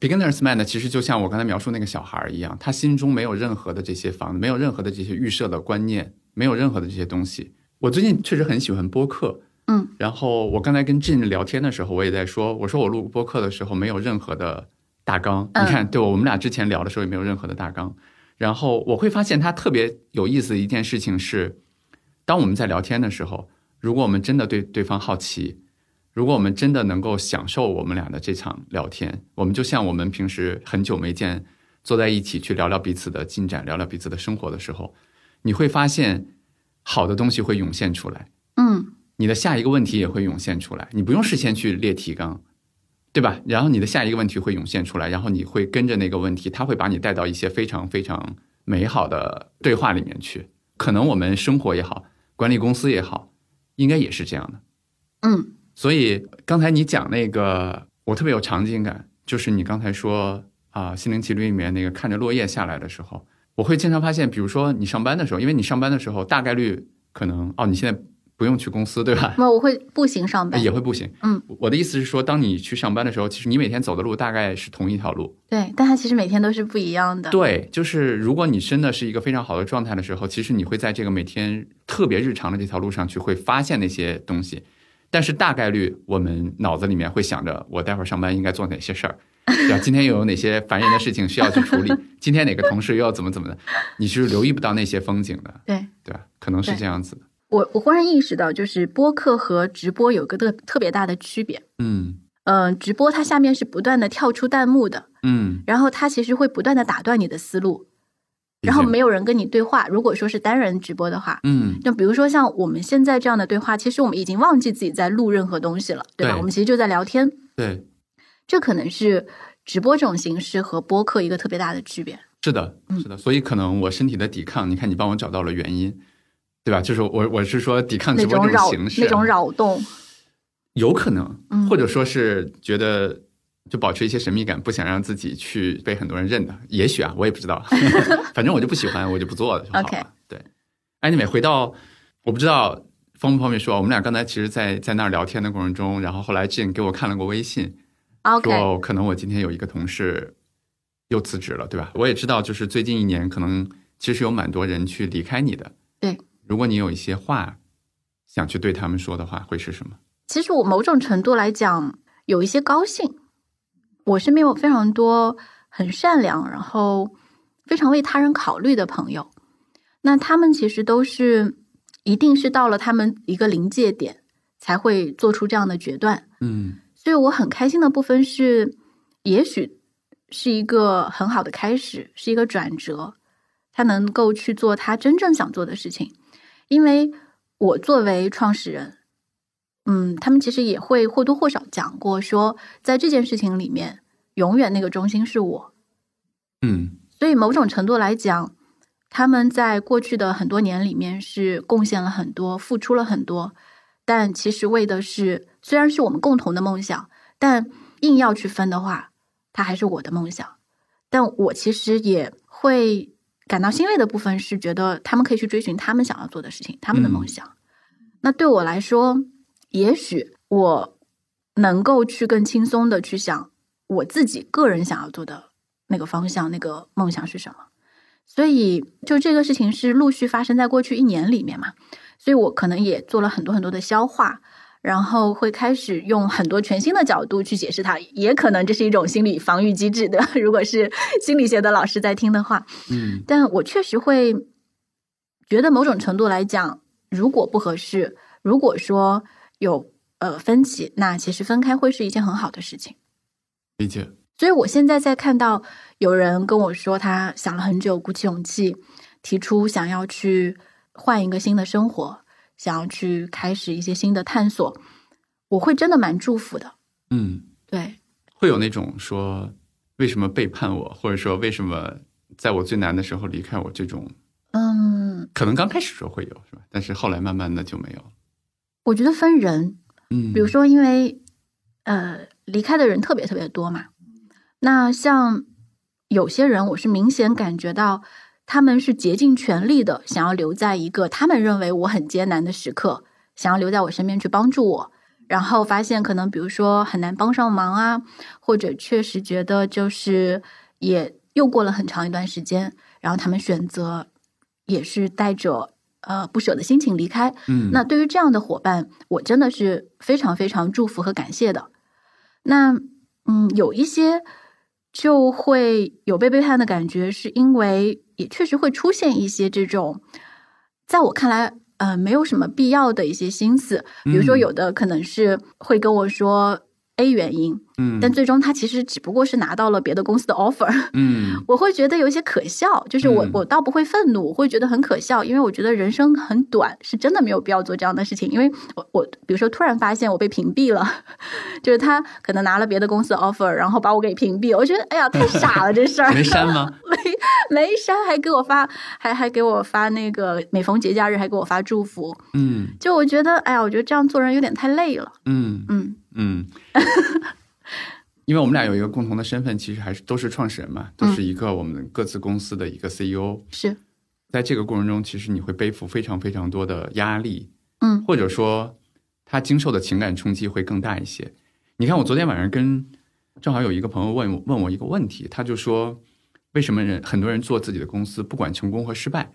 beginner's man 呢，其实就像我刚才描述那个小孩儿一样，他心中没有任何的这些房子，没有任何的这些预设的观念，没有任何的这些东西。我最近确实很喜欢播客，嗯，然后我刚才跟 Jin 聊天的时候，我也在说，我说我录播客的时候没有任何的大纲，嗯你看，对我们俩之前聊的时候也没有任何的大纲。然后我会发现他特别有意思的一件事情是，当我们在聊天的时候，如果我们真的对对方好奇，如果我们真的能够享受我们俩的这场聊天，我们就像我们平时很久没见，坐在一起去聊聊彼此的进展，聊聊彼此的生活的时候，你会发现好的东西会涌现出来，嗯你的下一个问题也会涌现出来，你不用事先去列提纲，对吧？然后你的下一个问题会涌现出来，然后你会跟着那个问题，它会把你带到一些非常非常美好的对话里面去。可能我们生活也好，管理公司也好，应该也是这样的。嗯所以刚才你讲那个，我特别有场景感，就是你刚才说啊，心灵奇旅》里面那个看着落叶下来的时候，我会经常发现，比如说你上班的时候，因为你上班的时候大概率可能哦，你现在不用去公司，对吧？那我会步行上班，也会步行。嗯，我的意思是说，当你去上班的时候，其实你每天走的路大概是同一条路。对，但它其实每天都是不一样的。对，就是如果你真的是一个非常好的状态的时候，其实你会在这个每天特别日常的这条路上去会发现那些东西。但是大概率我们脑子里面会想着，我待会儿上班应该做哪些事儿，对吧？今天又有哪些烦人的事情需要去处理？今天哪个同事又要怎么怎么的？你是留意不到那些风景的，对对吧？可能是这样子的。我我忽然意识到，就是播客和直播有个特特别大的区别。嗯嗯、直播它下面是不断的跳出弹幕的，嗯，然后它其实会不断的打断你的思路。然后没有人跟你对话。如果说是单人直播的话，嗯，就比如说像我们现在这样的对话，其实我们已经忘记自己在录任何东西了，对吧？对我们其实就在聊天。对，这可能是直播这种形式和播客一个特别大的区别。是的，嗯是的，所以可能我身体的抵抗，你看你帮我找到了原因，对吧？就是我我是说抵抗直播这种形式，那种扰动，有可能，嗯或者说是觉得就保持一些神秘感，不想让自己去被很多人认的，也许啊，我也不知道，反正我就不喜欢，我就不做了就好了。对，anyway，回到我不知道方不方便说，我们俩刚才其实在，在那儿聊天的过程中，然后后来 Jane 给我看了个微信说可能我今天有一个同事又辞职了，对吧？我也知道，就是最近一年可能其实有蛮多人去离开你的。对，如果你有一些话想去对他们说的话，会是什么？其实我某种程度来讲有一些高兴。我身边有非常多很善良，然后非常为他人考虑的朋友。那他们其实都是一定是到了他们一个临界点才会做出这样的决断。嗯所以我很开心的部分是，也许是一个很好的开始，是一个转折，他能够去做他真正想做的事情。因为我作为创始人，嗯，他们其实也会或多或少讲过说，在这件事情里面，永远那个中心是我。嗯所以某种程度来讲，他们在过去的很多年里面是贡献了很多，付出了很多，但其实为的是，虽然是我们共同的梦想，但硬要去分的话，它还是我的梦想。但我其实也会感到欣慰的部分是，觉得他们可以去追寻他们想要做的事情，他们的梦想。那对我来说，也许我能够去更轻松的去想我自己个人想要做的那个方向、那个梦想是什么。所以，就这个事情是陆续发生在过去一年里面嘛，所以我可能也做了很多很多的消化，然后会开始用很多全新的角度去解释它，也可能这是一种心理防御机制的。如果是心理学的老师在听的话，嗯但我确实会觉得某种程度来讲，如果不合适，如果说有呃分歧，那其实分开会是一件很好的事情。理解。所以我现在在看到有人跟我说他想了很久，鼓起勇气提出想要去换一个新的生活，想要去开始一些新的探索，我会真的蛮祝福的。嗯，对，会有那种说为什么背叛我，或者说为什么在我最难的时候离开我这种，嗯，可能刚开始时候会有是吧？但是后来慢慢的就没有。我觉得分人，嗯，比如说因为呃离开的人特别特别多嘛，那像有些人，我是明显感觉到他们是竭尽全力的想要留在一个他们认为我很艰难的时刻，想要留在我身边去帮助我。然后发现可能比如说很难帮上忙啊，或者确实觉得就是也又过了很长一段时间，然后他们选择也是带着呃不舍的心情离开。嗯，那对于这样的伙伴，我真的是非常非常祝福和感谢的。那嗯，有一些就会有被背叛的感觉，是因为也确实会出现一些这种，在我看来，呃，没有什么必要的一些心思。比如说，嗯有的可能是会跟我说 A 原因，嗯，但最终他其实只不过是拿到了别的公司的 offer。嗯。我会觉得有一些可笑，就是我嗯。我倒不会愤怒，我会觉得很可笑，因为我觉得人生很短，是真的没有必要做这样的事情。因为我我比如说突然发现我被屏蔽了，就是他可能拿了别的公司的 offer，然后把我给屏蔽，我觉得哎呀太傻了这事儿，没删吗？没没删，还给我发还还给我发那个每逢节假日还给我发祝福，嗯。就我觉得哎呀，我觉得这样做人有点太累了，嗯嗯。嗯，因为我们俩有一个共同的身份，其实还是都是创始人嘛，都是一个我们各自公司的一个 CEO。是在这个过程中，其实你会背负非常非常多的压力，嗯或者说他经受的情感冲击会更大一些。你看，我昨天晚上跟正好有一个朋友问我问我一个问题，他就说，为什么人很多人做自己的公司，不管成功和失败，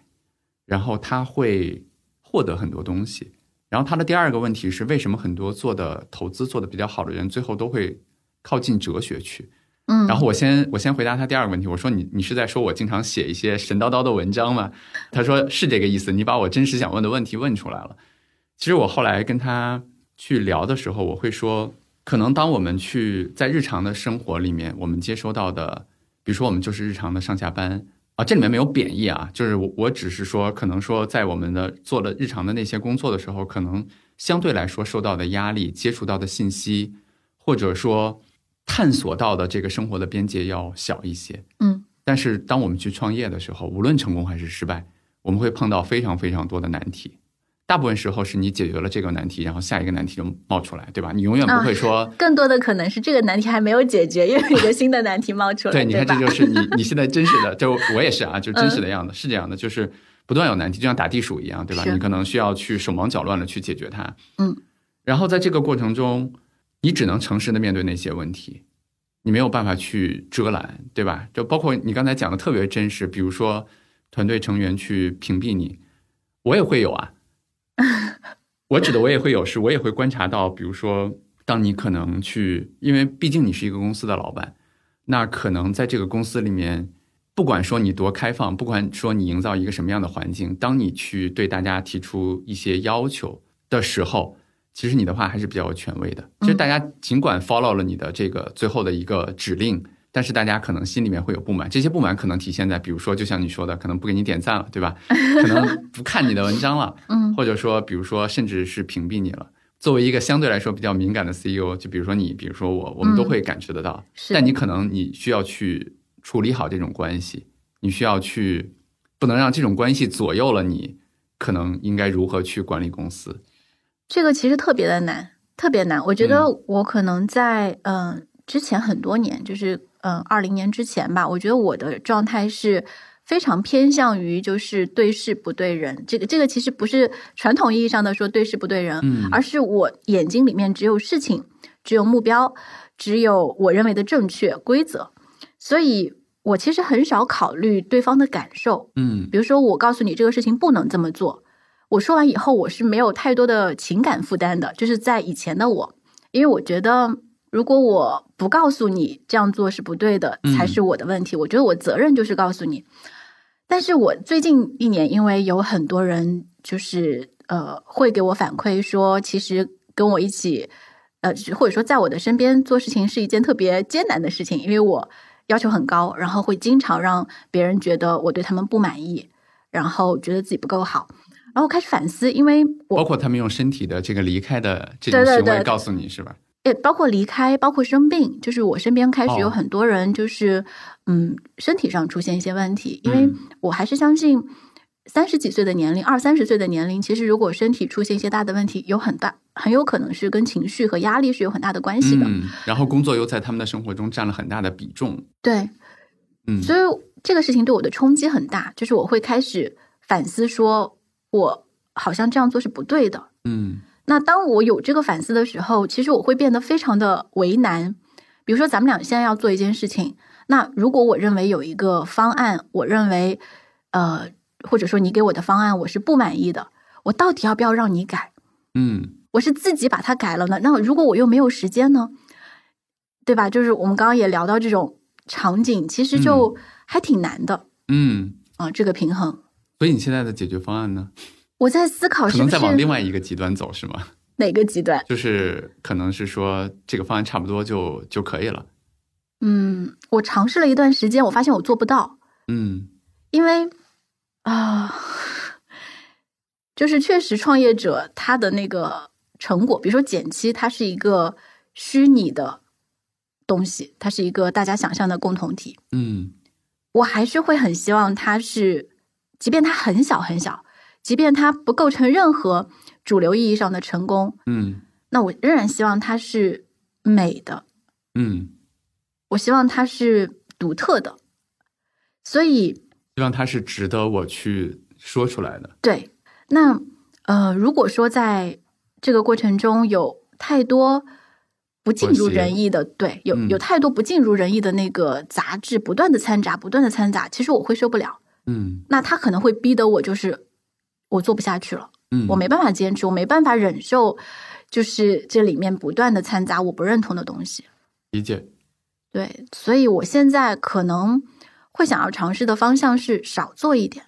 然后他会获得很多东西。然后他的第二个问题是，为什么很多做的投资做的比较好的人，最后都会靠近哲学去？嗯，然后我先我先回答他第二个问题，我说你你是在说我经常写一些神叨叨的文章吗？他说是这个意思，你把我真实想问的问题问出来了。其实我后来跟他去聊的时候，我会说，可能当我们去在日常的生活里面，我们接收到的，比如说我们就是日常的上下班啊，这里面没有贬义啊，就是我我只是说，可能说在我们的做了日常的那些工作的时候，可能相对来说受到的压力、接触到的信息，或者说探索到的这个生活的边界要小一些。嗯，但是当我们去创业的时候，无论成功还是失败，我们会碰到非常非常多的难题。大部分时候是你解决了这个难题，然后下一个难题就冒出来，对吧？你永远不会说，更多的可能是这个难题还没有解决，又有一个新的难题冒出来。对，你看，这就是你你现在真实的，就我也是啊，就真实的样子、是这样的，就是不断有难题，就像打地鼠一样，对吧？你可能需要去手忙脚乱的去解决它，嗯，然后在这个过程中，你只能诚实的面对那些问题，你没有办法去遮拦，对吧？就包括你刚才讲的特别真实，比如说团队成员去屏蔽你，我也会有啊。我指的我也会有，是我也会观察到，比如说，当你可能去，因为毕竟你是一个公司的老板，那可能在这个公司里面，不管说你多开放，不管说你营造一个什么样的环境，当你去对大家提出一些要求的时候，其实你的话还是比较有权威的。其实大家尽管 follow 了你的这个最后的一个指令，但是大家可能心里面会有不满，这些不满可能体现在，比如说，就像你说的，可能不给你点赞了，对吧？可能不看你的文章了，嗯或者说，比如说，甚至是屏蔽你了。作为一个相对来说比较敏感的 CEO，就比如说你，比如说我，我们都会感觉得到。是但你可能你需要去处理好这种关系，你需要去不能让这种关系左右了你可能应该如何去管理公司。这个其实特别的难，特别难。我觉得我可能在嗯、呃之前很多年，就是嗯二零年之前吧，我觉得我的状态是非常偏向于就是对事不对人。这个这个其实不是传统意义上的说对事不对人，嗯而是我眼睛里面只有事情，只有目标，只有我认为的正确规则，所以我其实很少考虑对方的感受。嗯比如说，我告诉你这个事情不能这么做，我说完以后，我是没有太多的情感负担的。就是在以前的我，因为我觉得，如果我不告诉你这样做是不对的，嗯才是我的问题。我觉得我责任就是告诉你。但是我最近一年，因为有很多人就是呃会给我反馈说，其实跟我一起呃或者说在我的身边做事情是一件特别艰难的事情，因为我要求很高，然后会经常让别人觉得我对他们不满意，然后觉得自己不够好，然后开始反思，因为我包括他们用身体的这个离开的这种行为告诉你是吧？也包括离开，包括生病，就是我身边开始有哦很多人，就是、嗯，身体上出现一些问题，因为嗯我还是相信三十几岁的年龄，二三十岁的年龄，其实如果身体出现一些大的问题，有很大很有可能是跟情绪和压力是有很大的关系的。嗯，然后工作又在他们的生活中占了很大的比重。对，嗯，所以这个事情对我的冲击很大，就是我会开始反思，说我好像这样做是不对的。嗯那当我有这个反思的时候，其实我会变得非常的为难。比如说，咱们俩现在要做一件事情，那如果我认为有一个方案，我认为呃，或者说你给我的方案我是不满意的，我到底要不要让你改？嗯我是自己把它改了呢？那如果我又没有时间呢？对吧？就是我们刚刚也聊到这种场景，其实就还挺难的嗯，啊、这个平衡。所以你现在的解决方案呢？我在思考可是可能再往另外一个极端走是吗？哪个极端？就是可能是说这个方案差不多就就可以了。嗯，我尝试了一段时间，我发现我做不到。嗯因为啊、就是确实创业者他的那个成果，比如说减七，它是一个虚拟的东西，它是一个大家想象的共同体。嗯我还是会很希望它是，即便它很小很小，即便它不构成任何主流意义上的成功，嗯那我仍然希望它是美的，嗯，我希望它是独特的。所以，希望它是值得我去说出来的。对，那呃，如果说在这个过程中有太多不尽如人意的，对，有嗯有太多不尽如人意的那个杂质不断的掺杂，不断的掺杂，其实我会受不了。嗯那他可能会逼得我就是我做不下去了，嗯，我没办法坚持，我没办法忍受，就是这里面不断的掺杂我不认同的东西。理解。对，所以我现在可能会想要尝试的方向是少做一点，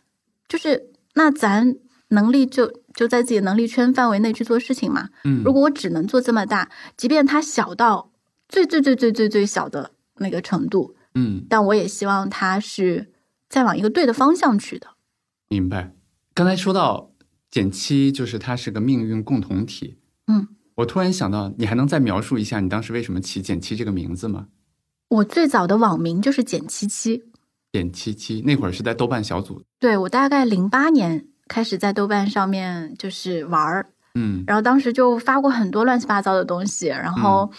就是那咱能力就就在自己的能力圈范围内去做事情嘛。嗯，如果我只能做这么大，即便它小到最最最最最最小的那个程度，嗯但我也希望它是再往一个对的方向去的。明白。刚才说到减七，就是它是个命运共同体。嗯，我突然想到，你还能再描述一下你当时为什么起减七这个名字吗？我最早的网名就是减七七，减七七那会儿是在豆瓣小组，对我大概零八年开始在豆瓣上面就是玩儿，嗯。然后当时就发过很多乱七八糟的东西，然后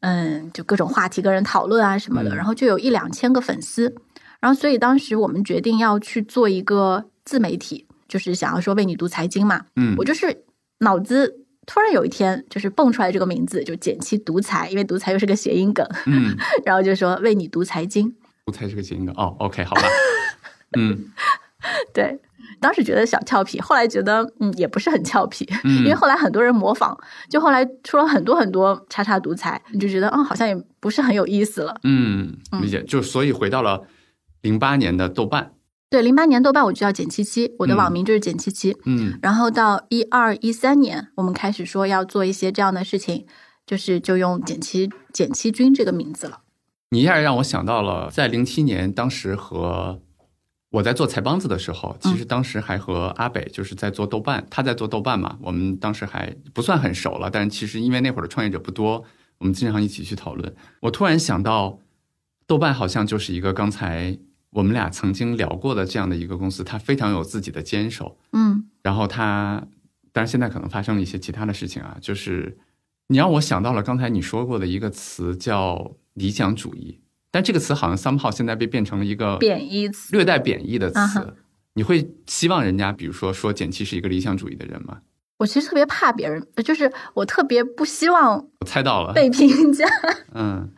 嗯。就各种话题跟人讨论啊什么的，嗯。然后就有一两千个粉丝，然后所以当时我们决定要去做一个自媒体，就是想要说为你读财经嘛，嗯我就是脑子。突然有一天，就是蹦出来这个名字，就减七独裁，因为独裁又是个谐音梗，嗯，然后就说为你读财经。独裁是个谐音梗哦。OK，好吧，嗯 对，当时觉得小俏皮，后来觉得嗯也不是很俏皮，嗯因为后来很多人模仿，就后来出了很多很多叉叉独裁，你就觉得嗯好像也不是很有意思了。嗯，理解。就所以回到了零八年的豆瓣，对，零八年豆瓣我就叫简七七，我的嗯网名就是简七七。嗯然后到一二一三年，我们开始说要做一些这样的事情，就是就用简七简七君这个名字了。你一下让我想到了，在零七年，当时和我在做财帮子的时候，其实当时还和阿北就是在做豆瓣，他在做豆瓣嘛，我们当时还不算很熟了，但是其实因为那会儿的创业者不多，我们经常一起去讨论。我突然想到，豆瓣好像就是一个刚才我们俩曾经聊过的这样的一个公司，它非常有自己的坚守，嗯。然后它，但是现在可能发生了一些其他的事情啊，就是你让我想到了刚才你说过的一个词叫理想主义，但这个词好像 somehow 现在被变成了一个贬义词。略带贬义的词。你会希望人家，比如说说简七是一个理想主义的人吗？我其实特别怕别人，呃就是我特别不希望我猜到了，被评价。嗯。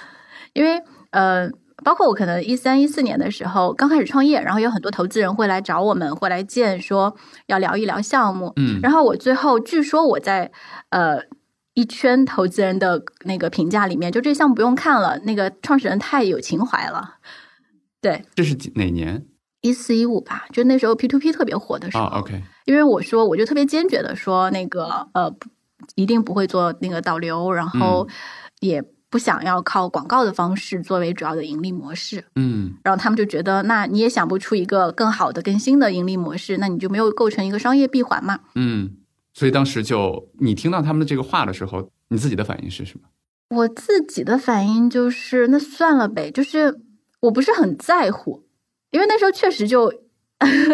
因为呃，包括我可能一三一四年的时候刚开始创业，然后有很多投资人会来找我们，会来见说要聊一聊项目。嗯然后我最后据说我在呃一圈投资人的那个评价里面，就这项目不用看了，那个创始人太有情怀了。对，这是哪年一四一五吧，就那时候 P to P 特别火的时候。啊、o k 因为我说，我就特别坚决的说，那个呃，一定不会做那个导流，然后也不想要靠广告的方式作为主要的盈利模式。嗯然后他们就觉得，那你也想不出一个更好的、更新的盈利模式，那你就没有构成一个商业闭环嘛？嗯，所以当时就你听到他们的这个话的时候，你自己的反应是什么？我自己的反应就是，那算了呗，就是我不是很在乎，因为那时候确实就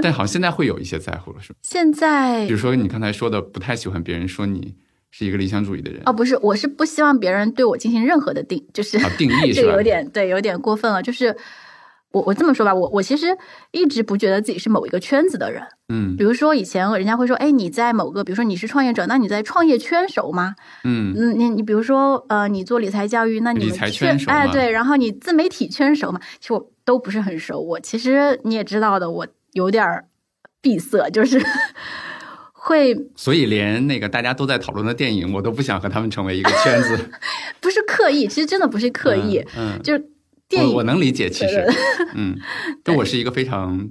但好像现在会有一些在乎了，是吧？现在比如说你刚才说的，不太喜欢别人说你是一个理想主义的人哦，不是，我是不希望别人对我进行任何的定，就是啊，定义？这个有点对，有点过分了。就是我我这么说吧，我我其实一直不觉得自己是某一个圈子的人。嗯比如说以前人家会说，哎，你在某个，比如说你是创业者，那你在创业圈熟吗？嗯嗯，你你比如说呃，你做理财教育，那你们理财圈熟吗哎对，然后你自媒体圈熟吗？其实我都不是很熟。我其实你也知道的，我有点闭塞，就是会所以连那个大家都在讨论的电影，我都不想和他们成为一个圈子。不是刻意，其实真的不是刻意，嗯，嗯就是电影我我能理解，其实，嗯，就我是一个非常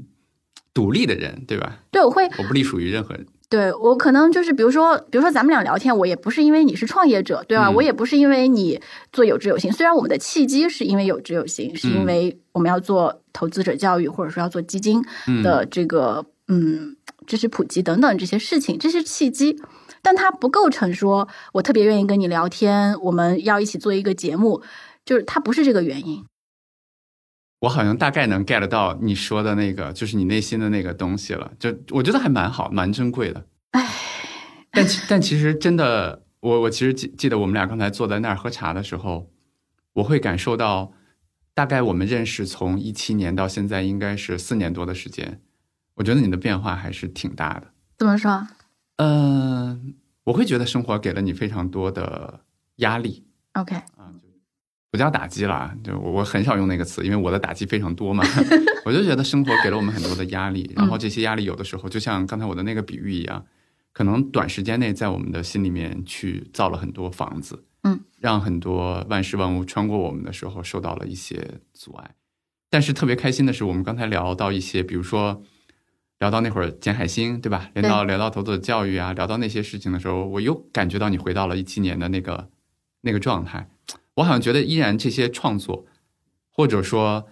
独立的人，对吧？对我会我不隶属于任何人。对我可能就是，比如说，比如说咱们俩聊天，我也不是因为你是创业者，对吧？嗯我也不是因为你做有知有行，虽然我们的契机是因为有知有行，是因为我们要做投资者教育，或者说要做基金嗯的这个嗯知识普及等等这些事情，这是契机。但它不构成说我特别愿意跟你聊天，我们要一起做一个节目，就是它不是这个原因。我好像大概能 get 到你说的那个，就是你内心的那个东西了。就我觉得还蛮好，蛮珍贵的。唉，但其但其实真的，我我其实记记得我们俩刚才坐在那儿喝茶的时候，我会感受到，大概我们认识从一七年到现在应该是四年多的时间，我觉得你的变化还是挺大的。怎么说嗯、我会觉得生活给了你非常多的压力？OK，啊，就不叫打击啦，就我我很少用那个词，因为我的打击非常多嘛。我就觉得生活给了我们很多的压力，然后这些压力有的时候就像刚才我的那个比喻一样，可能短时间内在我们的心里面去造了很多房子，嗯，让很多万事万物穿过我们的时候受到了一些阻碍。但是特别开心的是，我们刚才聊到一些，比如说聊到那会儿简海星，对吧？聊到聊到投资者教育啊，聊到那些事情的时候，我又感觉到你回到了一七年的那个那个状态。我好像觉得依然这些创作，或者说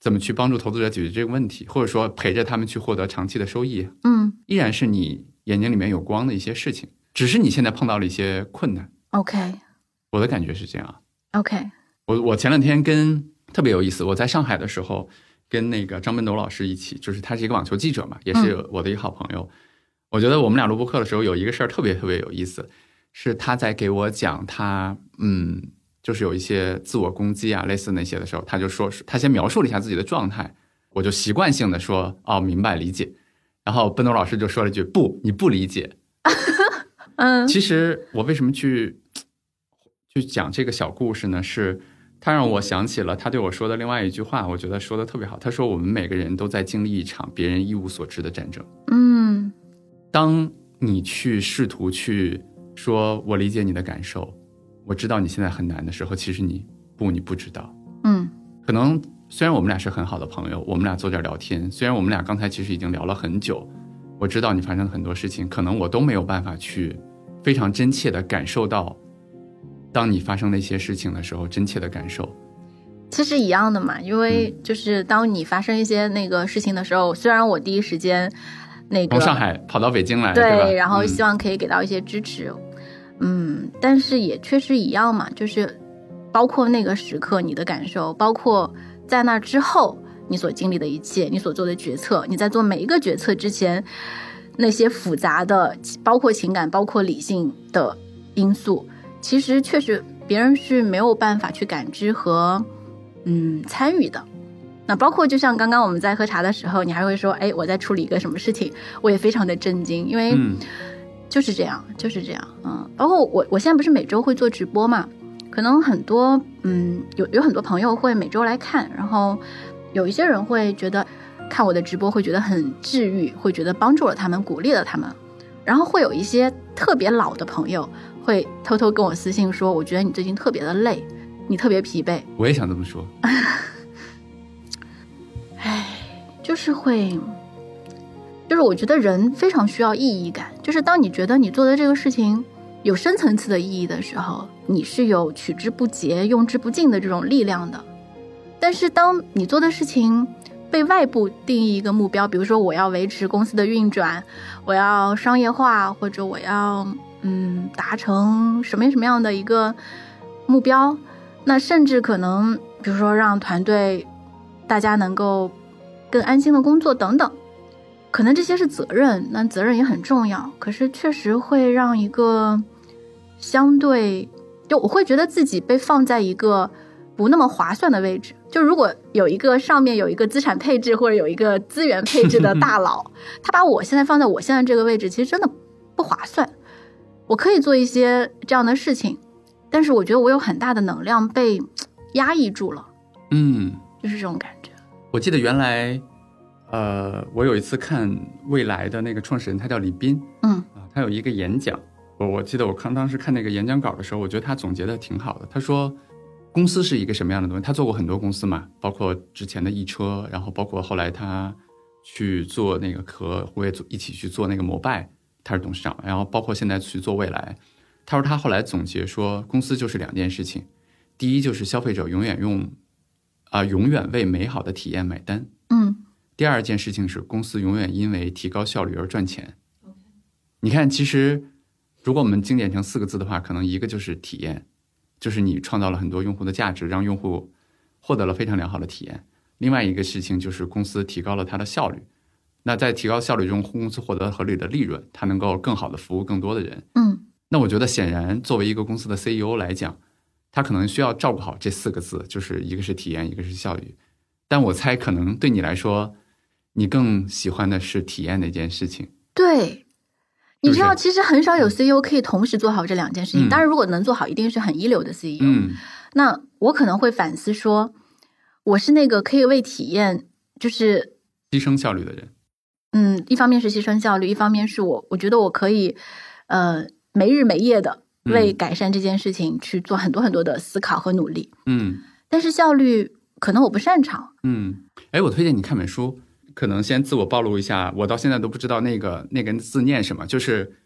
怎么去帮助投资者解决这个问题，或者说陪着他们去获得长期的收益，嗯依然是你眼睛里面有光的一些事情。只是你现在碰到了一些困难，，OK 我的感觉是这样。OK，我我前两天跟特别有意思，我在上海的时候跟那个张奔斗老师一起，就是他是一个网球记者嘛，也是我的一个好朋友。我觉得我们俩录播课的时候有一个事儿特别特别有意思，是他在给我讲他嗯，就是有一些自我攻击啊，类似那些的时候，他就说他先描述了一下自己的状态，我就习惯性的说哦明白理解，然后奔斗老师就说了一句不你不理解，嗯其实我为什么去去讲这个小故事呢？是他让我想起了他对我说的另外一句话，我觉得说的特别好。他说：“我们每个人都在经历一场别人一无所知的战争。嗯当你去试图去说‘我理解你的感受，我知道你现在很难’的时候，其实你不，你不知道。嗯可能虽然我们俩是很好的朋友，我们俩坐这聊天，虽然我们俩刚才其实已经聊了很久，我知道你发生了很多事情，可能我都没有办法去非常真切的感受到，当你发生那些事情的时候，真切的感受。其实一样的嘛，因为就是当你发生一些那个事情的时候，虽然我第一时间那个从上海跑到北京来，对，吧？然后嗯希望可以给到一些支持，嗯，但是也确实一样嘛，就是包括那个时刻你的感受，包括在那之后你所经历的一切，你所做的决策，你在做每一个决策之前，那些复杂的，包括情感、包括理性的因素，其实确实别人是没有办法去感知和嗯参与的。那包括就像刚刚我们在喝茶的时候，你还会说，哎，我在处理一个什么事情，我也非常的震惊，因为嗯。就是这样，就是这样，嗯，包括我，我现在不是每周会做直播嘛，可能很多，嗯，有有很多朋友会每周来看，然后有一些人会觉得看我的直播会觉得很治愈，会觉得帮助了他们，鼓励了他们，然后会有一些特别老的朋友会偷偷跟我私信说，我觉得你最近特别的累，你特别疲惫，我也想这么说。唉就是会，就是我觉得人非常需要意义感。就是当你觉得你做的这个事情有深层次的意义的时候，你是有取之不竭、用之不尽的这种力量的。但是当你做的事情被外部定义一个目标，比如说我要维持公司的运转，我要商业化，或者我要嗯达成什么什么样的一个目标，那甚至可能比如说让团队大家能够更安心的工作等等，可能这些是责任，那责任也很重要，可是确实会让一个相对，就我会觉得自己被放在一个不那么划算的位置。就如果有一个上面有一个资产配置或者有一个资源配置的大佬，他把我现在放在我现在这个位置，其实真的不划算。我可以做一些这样的事情，但是我觉得我有很大的能量被压抑住了，嗯，就是这种感觉。我记得原来，呃，我有一次看未来的那个创始人，他叫李斌嗯啊，他有一个演讲，我我记得我看当时看那个演讲稿的时候，我觉得他总结的挺好的。他说，公司是一个什么样的东西？他做过很多公司嘛，包括之前的易车，然后包括后来他去做那个和我也做一起去做那个摩拜，他是董事长，然后包括现在去做未来。他说他后来总结说，公司就是两件事情，第一就是消费者永远用啊、永远为美好的体验买单。嗯第二件事情是，公司永远因为提高效率而赚钱。你看，其实如果我们精简成四个字的话，可能一个就是体验，就是你创造了很多用户的价值，让用户获得了非常良好的体验。另外一个事情就是公司提高了它的效率。那在提高效率中，公司获得合理的利润，它能够更好的服务更多的人。嗯那我觉得，显然作为一个公司的 CEO 来讲，他可能需要照顾好这四个字，就是一个是体验，一个是效率。但我猜，可能对你来说，你更喜欢的是体验那件事情。对，你知道，其实很少有 CEO 可以同时做好这两件事情。嗯当然，如果能做好，一定是很一流的 CEO。嗯那我可能会反思说，我是那个可以为体验，就是牺牲效率的人。嗯，一方面是牺牲效率，一方面是我我觉得我可以呃没日没夜的为嗯改善这件事情去做很多很多的思考和努力。嗯但是效率可能我不擅长。嗯。哎，我推荐你看本书，可能先自我暴露一下，我到现在都不知道那个那个字念什么，就是。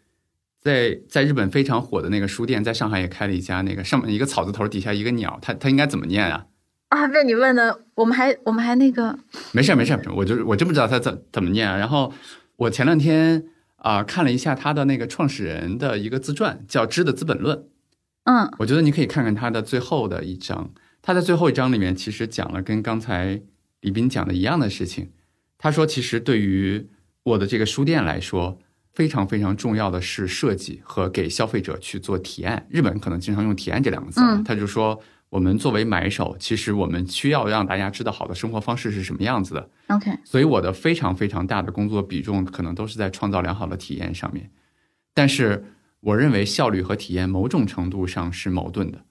在在日本非常火的那个书店，在上海也开了一家，那个上面一个草字头，底下一个鸟，它它应该怎么念啊？啊，被你问的，我们还我们还那个，没事儿没事儿，我就我真不知道他怎怎么念啊。然后我前两天啊、看了一下他的那个创始人的一个自传，叫《知的资本论》。嗯我觉得你可以看看他的最后的一章，他在最后一章里面其实讲了跟刚才李斌讲的一样的事情。他说，其实对于我的这个书店来说，非常非常重要的是设计和给消费者去做提案。日本可能经常用提案这两个字他就说，我们作为买手，其实我们需要让大家知道好的生活方式是什么样子的。，OK，所以我的非常非常大的工作比重可能都是在创造良好的体验上面。但是我认为效率和体验某种程度上是矛盾的，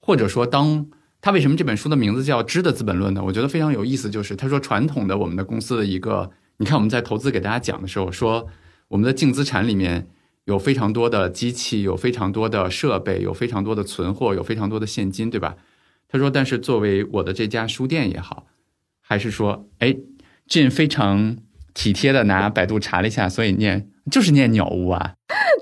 或者说当。他为什么这本书的名字叫《知的资本论》呢？我觉得非常有意思，就是他说传统的我们的公司的一个，你看我们在投资给大家讲的时候说，我们的净资产里面有非常多的机器，有非常多的设备，有非常多的存货，有非常多的现金，对吧？他说，但是作为我的这家书店也好，还是说，哎，俊非常体贴的拿百度查了一下，所以念就是念鸟屋啊，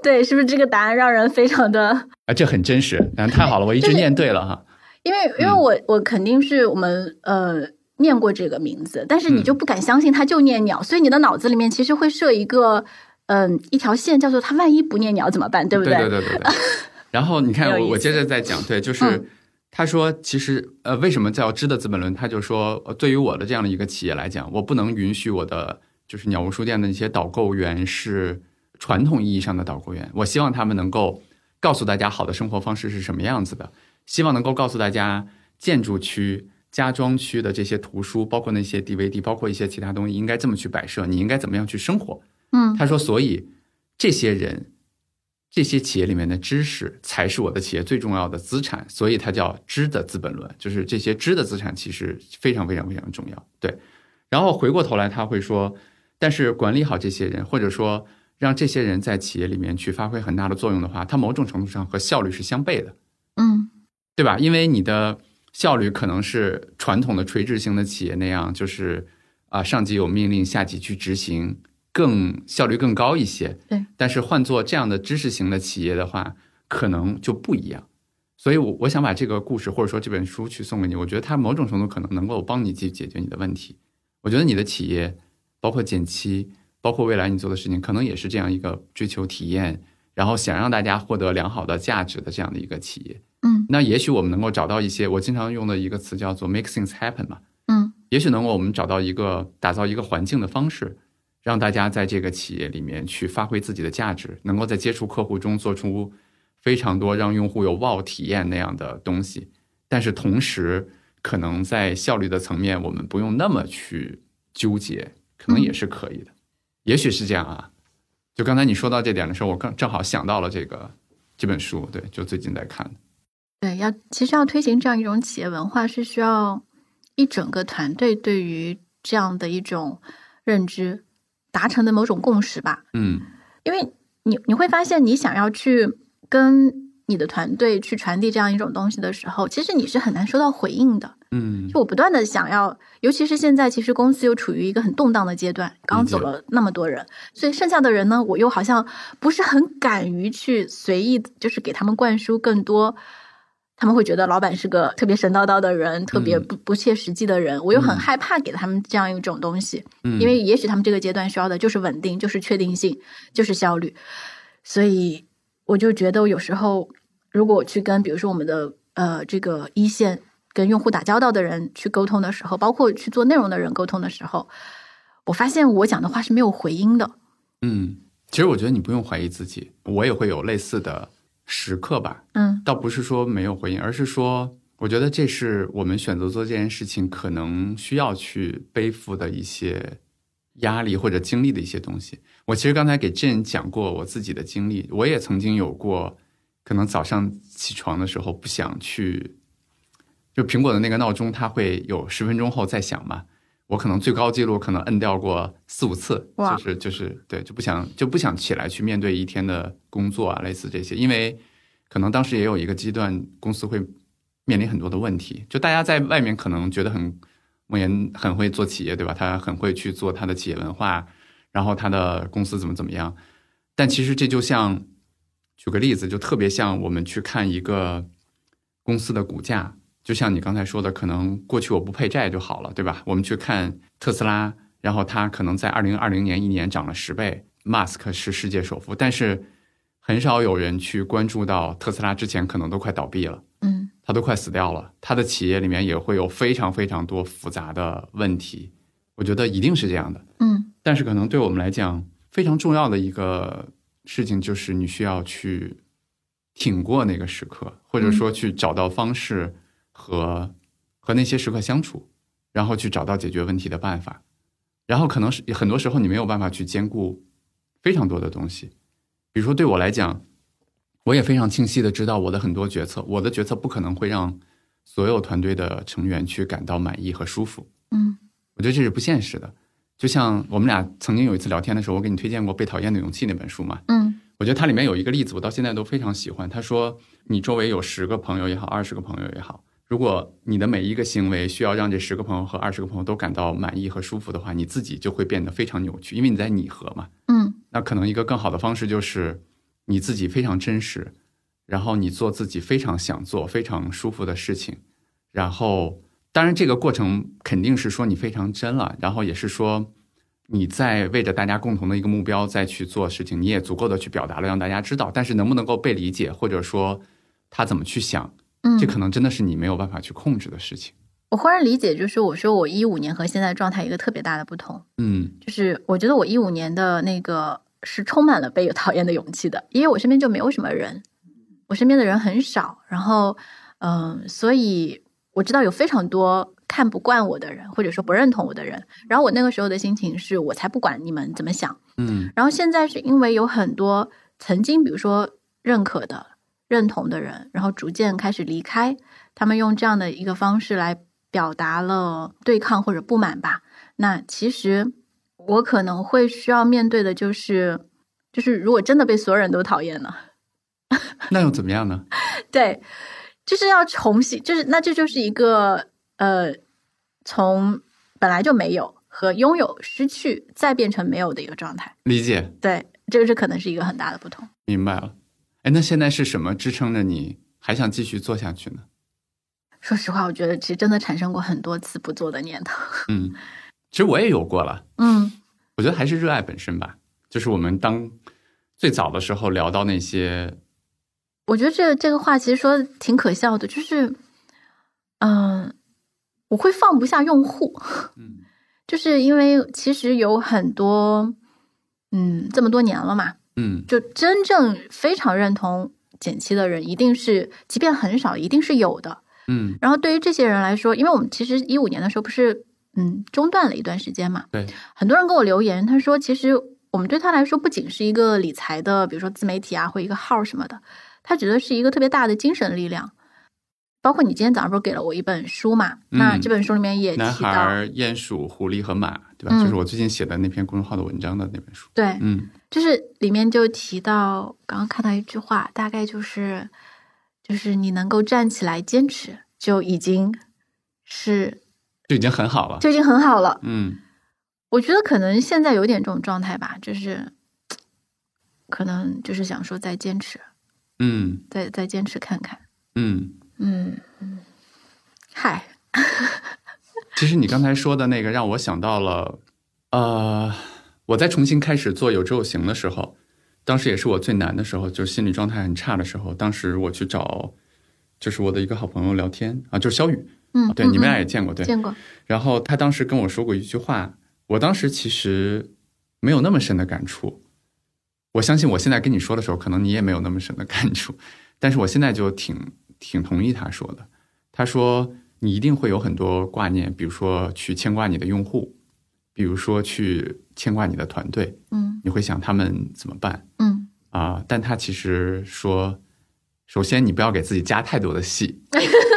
对，是不是这个答案让人非常的？啊，这很真实，但太好了，我一直念对了哈。因为因为我我肯定是我们呃念过这个名字，但是你就不敢相信它就念鸟，所以你的脑子里面其实会设一个嗯、一条线，叫做他万一不念鸟怎么办，对不对对对对对。然后你看，我我接着再讲，对，就是嗯他说，其实呃，为什么叫知的资本论？他就说，呃对于我的这样的一个企业来讲，我不能允许我的就是鸟屋书店的那些导购员是传统意义上的导购员，我希望他们能够告诉大家好的生活方式是什么样子的，希望能够告诉大家建筑区。家装区的这些图书，包括那些 DVD，包括一些其他东西，应该这么去摆设，你应该怎么样去生活？嗯他说，所以这些人、这些企业里面的知识才是我的企业最重要的资产，所以它叫知的资本论，就是这些知的资产其实非常非常非常重要。对，然后回过头来他会说，但是管理好这些人，或者说让这些人在企业里面去发挥很大的作用的话，它某种程度上和效率是相悖的。嗯对吧？因为你的效率可能是传统的垂直型的企业那样，就是啊、上级有命令，下级去执行，更效率更高一些。对，但是换做这样的知识型的企业的话，可能就不一样。所以我，我想把这个故事或者说这本书去送给你，我觉得它某种程度可能能够帮你去解决你的问题。我觉得你的企业，包括减七，包括未来你做的事情，可能也是这样一个追求体验，然后想让大家获得良好的价值的这样的一个企业。嗯那也许我们能够找到一些，我经常用的一个词叫做 make things happen 嘛，嗯也许能够我们找到一个打造一个环境的方式，让大家在这个企业里面去发挥自己的价值，能够在接触客户中做出非常多让用户有 wow 体验那样的东西，但是同时可能在效率的层面，我们不用那么去纠结，可能也是可以的，也许是这样啊。就刚才你说到这点的时候，我刚正好想到了这个这本书，对，就最近在看的。对，要其实要推行这样一种企业文化，是需要一整个团队对于这样的一种认知达成的某种共识吧。嗯因为你你会发现，你想要去跟你的团队去传递这样一种东西的时候，其实你是很难收到回应的。嗯就我不断的想要，尤其是现在，其实公司又处于一个很动荡的阶段，刚走了那么多人，所以剩下的人呢，我又好像不是很敢于去随意，就是给他们灌输更多。他们会觉得老板是个特别神叨叨的人，特别不不切实际的人，我又很嗯害怕给他们这样一种东西，嗯，因为也许他们这个阶段需要的就是稳定，就是确定性，就是效率。所以我就觉得有时候，如果我去跟比如说我们的呃这个一线跟用户打交道的人去沟通的时候，包括去做内容的人沟通的时候，我发现我讲的话是没有回音的。嗯，其实我觉得你不用怀疑自己，我也会有类似的时刻吧。嗯倒不是说没有回应，而是说，我觉得这是我们选择做这件事情可能需要去背负的一些压力或者经历的一些东西。我其实刚才给 Jane 讲过我自己的经历，我也曾经有过，可能早上起床的时候不想去，就苹果的那个闹钟，它会有十分钟后再响嘛。我可能最高记录可能摁掉过四五次，就是就是对，就不想就不想起来去面对一天的工作啊，类似这些，因为可能当时也有一个阶段，公司会面临很多的问题，就大家在外面可能觉得很莫言很会做企业，对吧？他很会去做他的企业文化，然后他的公司怎么怎么样，但其实这就像举个例子，就特别像我们去看一个公司的股价，就像你刚才说的，可能过去我不配债就好了，对吧？我们去看特斯拉，然后它可能在二零二零年一年涨了十倍，Musk 是世界首富，但是很少有人去关注到特斯拉之前可能都快倒闭了，嗯他都快死掉了，他的企业里面也会有非常非常多复杂的问题，我觉得一定是这样的。嗯但是可能对我们来讲，非常重要的一个事情就是你需要去挺过那个时刻，或者说去找到方式和和那些时刻相处，然后去找到解决问题的办法。然后可能是很多时候你没有办法去兼顾非常多的东西，比如说对我来讲，我也非常清晰的知道我的很多决策，我的决策不可能会让所有团队的成员去感到满意和舒服。嗯我觉得这是不现实的。就像我们俩曾经有一次聊天的时候，我给你推荐过《被讨厌的勇气》那本书嘛，嗯我觉得它里面有一个例子，我到现在都非常喜欢。他说，你周围有十个朋友也好，二十个朋友也好，如果你的每一个行为需要让这十个朋友和二十个朋友都感到满意和舒服的话，你自己就会变得非常扭曲，因为你在拟合嘛。嗯。那可能一个更好的方式就是你自己非常真实，然后你做自己非常想做、非常舒服的事情，然后当然这个过程肯定是说你非常真了，然后也是说你在为着大家共同的一个目标再去做事情，你也足够的去表达了，让大家知道，但是能不能够被理解，或者说他怎么去想，嗯，这可能真的是你没有办法去控制的事情。我忽然理解，就是我说我一五年和现在状态一个特别大的不同，嗯。就是我觉得我一五年的那个是充满了被讨厌的勇气的，因为我身边就没有什么人，我身边的人很少，然后嗯、所以我知道有非常多看不惯我的人，或者说不认同我的人，然后我那个时候的心情是我才不管你们怎么想，嗯。然后现在是因为有很多曾经比如说认可的、认同的人，然后逐渐开始离开，他们用这样的一个方式来表达了对抗或者不满吧。那其实我可能会需要面对的就是，就是如果真的被所有人都讨厌了，那又怎么样呢？对，就是要重新，就是那这就是一个呃，从本来就没有和拥有、失去再变成没有的一个状态。理解，对，这个是可能是一个很大的不同。明白了。哎，那现在是什么支撑着你还想继续做下去呢？说实话，我觉得其实真的产生过很多次不做的念头。嗯，其实我也有过了。嗯我觉得还是热爱本身吧。就是我们当最早的时候聊到那些，我觉得这这个话其实说的挺可笑的，就是，嗯、我会放不下用户，嗯 就是因为其实有很多，嗯，这么多年了嘛，嗯就真正非常认同减七的人，一定是，即便很少，一定是有的。嗯，然后对于这些人来说，因为我们其实一五年的时候不是，嗯，中断了一段时间嘛，对，很多人给我留言，他说其实我们对他来说不仅是一个理财的，比如说自媒体啊，或一个号什么的，他觉得是一个特别大的精神力量。包括你今天早上不是给了我一本书嘛？嗯那这本书里面也男提到，孩、鼹鼠、狐狸和马，对吧？嗯就是我最近写的那篇公众号的文章的那本书。对，嗯就是里面就提到，刚刚看到一句话，大概就是，就是你能够站起来坚持，就已经是就已经很好了。就已经很好了。嗯我觉得可能现在有点这种状态吧，就是可能就是想说再坚持，嗯再再坚持看看。嗯。嗯，嗯嗨，其实你刚才说的那个让我想到了，呃，我在重新开始做有知有行的时候，当时也是我最难的时候，就是心理状态很差的时候。当时我去找，就是我的一个好朋友聊天啊，就是肖宇，嗯，对，嗯你们俩嗯也见过，对。见过，然后他当时跟我说过一句话，我当时其实没有那么深的感触。我相信我现在跟你说的时候，可能你也没有那么深的感触，但是我现在就挺挺同意他说的。他说你一定会有很多挂念，比如说去牵挂你的用户，比如说去牵挂你的团队，嗯。你会想他们怎么办？嗯。啊、但他其实说，首先你不要给自己加太多的戏，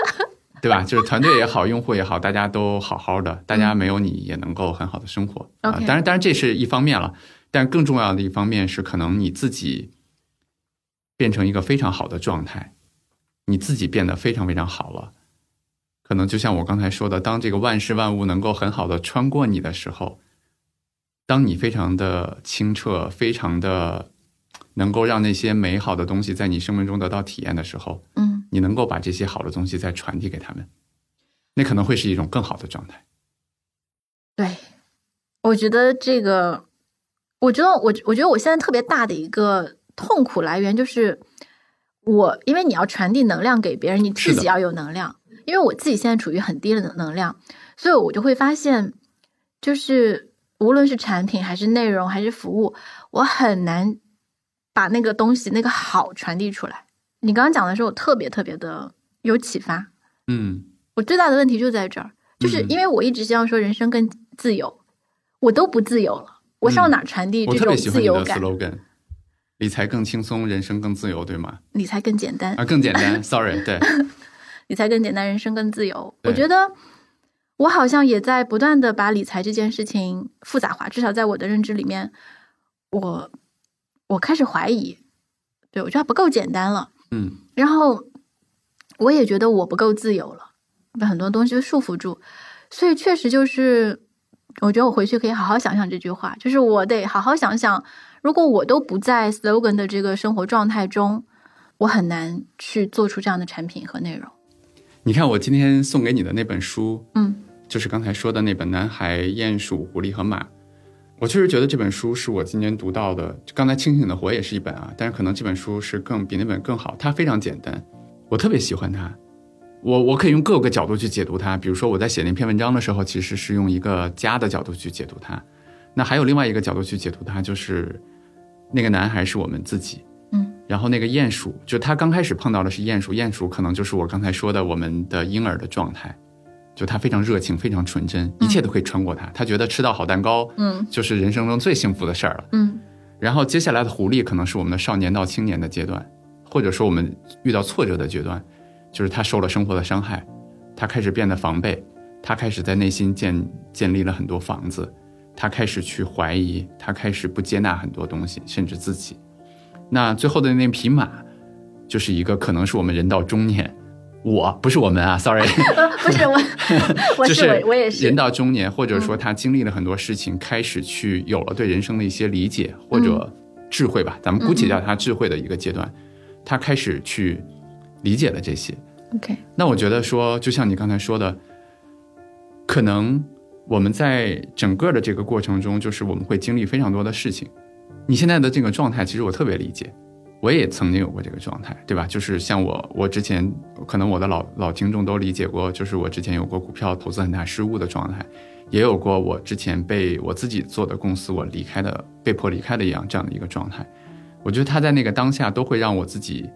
对吧？就是团队也好，用户也好，大家都好好的，大家没有你也能够很好的生活。啊、当然，当然这是一方面了，但更重要的一方面是，可能你自己变成一个非常好的状态，你自己变得非常非常好了。可能就像我刚才说的，当这个万事万物能够很好的穿过你的时候，当你非常的清澈，非常的能够让那些美好的东西在你生命中得到体验的时候，嗯你你能够把这些好的东西再传递给他们，那可能会是一种更好的状态。对，我觉得这个，我觉得我我觉得我现在特别大的一个痛苦来源就是我，因为你要传递能量给别人，你自己要有能量。因为我自己现在处于很低的能能量，所以我就会发现，就是无论是产品还是内容还是服务，我很难把那个东西那个好传递出来。你刚刚讲的时候，我特别特别的有启发。嗯我最大的问题就在这儿，就是嗯因为我一直希望说人生更自由，我都不自由了，我上哪儿传递嗯我特这种别喜欢你的自由感？slogan，理财更轻松，人生更自由，对吗？理财更简单，啊，更简单，sorry，对，理财更简单，人生更自由。我觉得我好像也在不断的把理财这件事情复杂化，至少在我的认知里面，我我开始怀疑，对我觉得它不够简单了。嗯然后我也觉得我不够自由了，被很多东西束缚住，所以确实就是，我觉得我回去可以好好想想这句话，就是我得好好想想，如果我都不在 slogan 的这个生活状态中，我很难去做出这样的产品和内容。你看我今天送给你的那本书，嗯就是刚才说的那本《男孩、鼹鼠、狐狸和马》，我确实觉得这本书是我今年读到的。就刚才《清醒的活》也是一本啊，但是可能这本书是更比那本更好。它非常简单，我特别喜欢它。我我可以用各个角度去解读它，比如说我在写那篇文章的时候，其实是用一个家的角度去解读它。那还有另外一个角度去解读它，就是那个男孩是我们自己，嗯，然后那个鼹鼠，就他刚开始碰到的是鼹鼠，鼹鼠可能就是我刚才说的我们的婴儿的状态，就他非常热情，非常纯真，一切都可以穿过他，他觉得吃到好蛋糕，嗯就是人生中最幸福的事儿了。嗯然后接下来的狐狸可能是我们的少年到青年的阶段，或者说我们遇到挫折的阶段，就是他受了生活的伤害，他开始变得防备，他开始在内心建建立了很多房子，他开始去怀疑，他开始不接纳很多东西，甚至自己。那最后的那匹马，就是一个可能是我们人到中年，我不是我们啊，sorry，呃，不是我，我就是我我也是人到中年，或者说他经历了很多事情，开始去有了对人生的一些理解或者智慧吧，咱们姑且叫他智慧的一个阶段，他开始去理解了这些。OK，那我觉得说，就像你刚才说的，可能我们在整个的这个过程中，就是我们会经历非常多的事情。你现在的这个状态，其实我特别理解，我也曾经有过这个状态，对吧？就是像我，我之前可能我的老老听众都理解过，就是我之前有过股票投资很大失误的状态，也有过我之前被我自己做的公司我离开的被迫离开的一样这样的一个状态。我觉得他在那个当下都会让我自己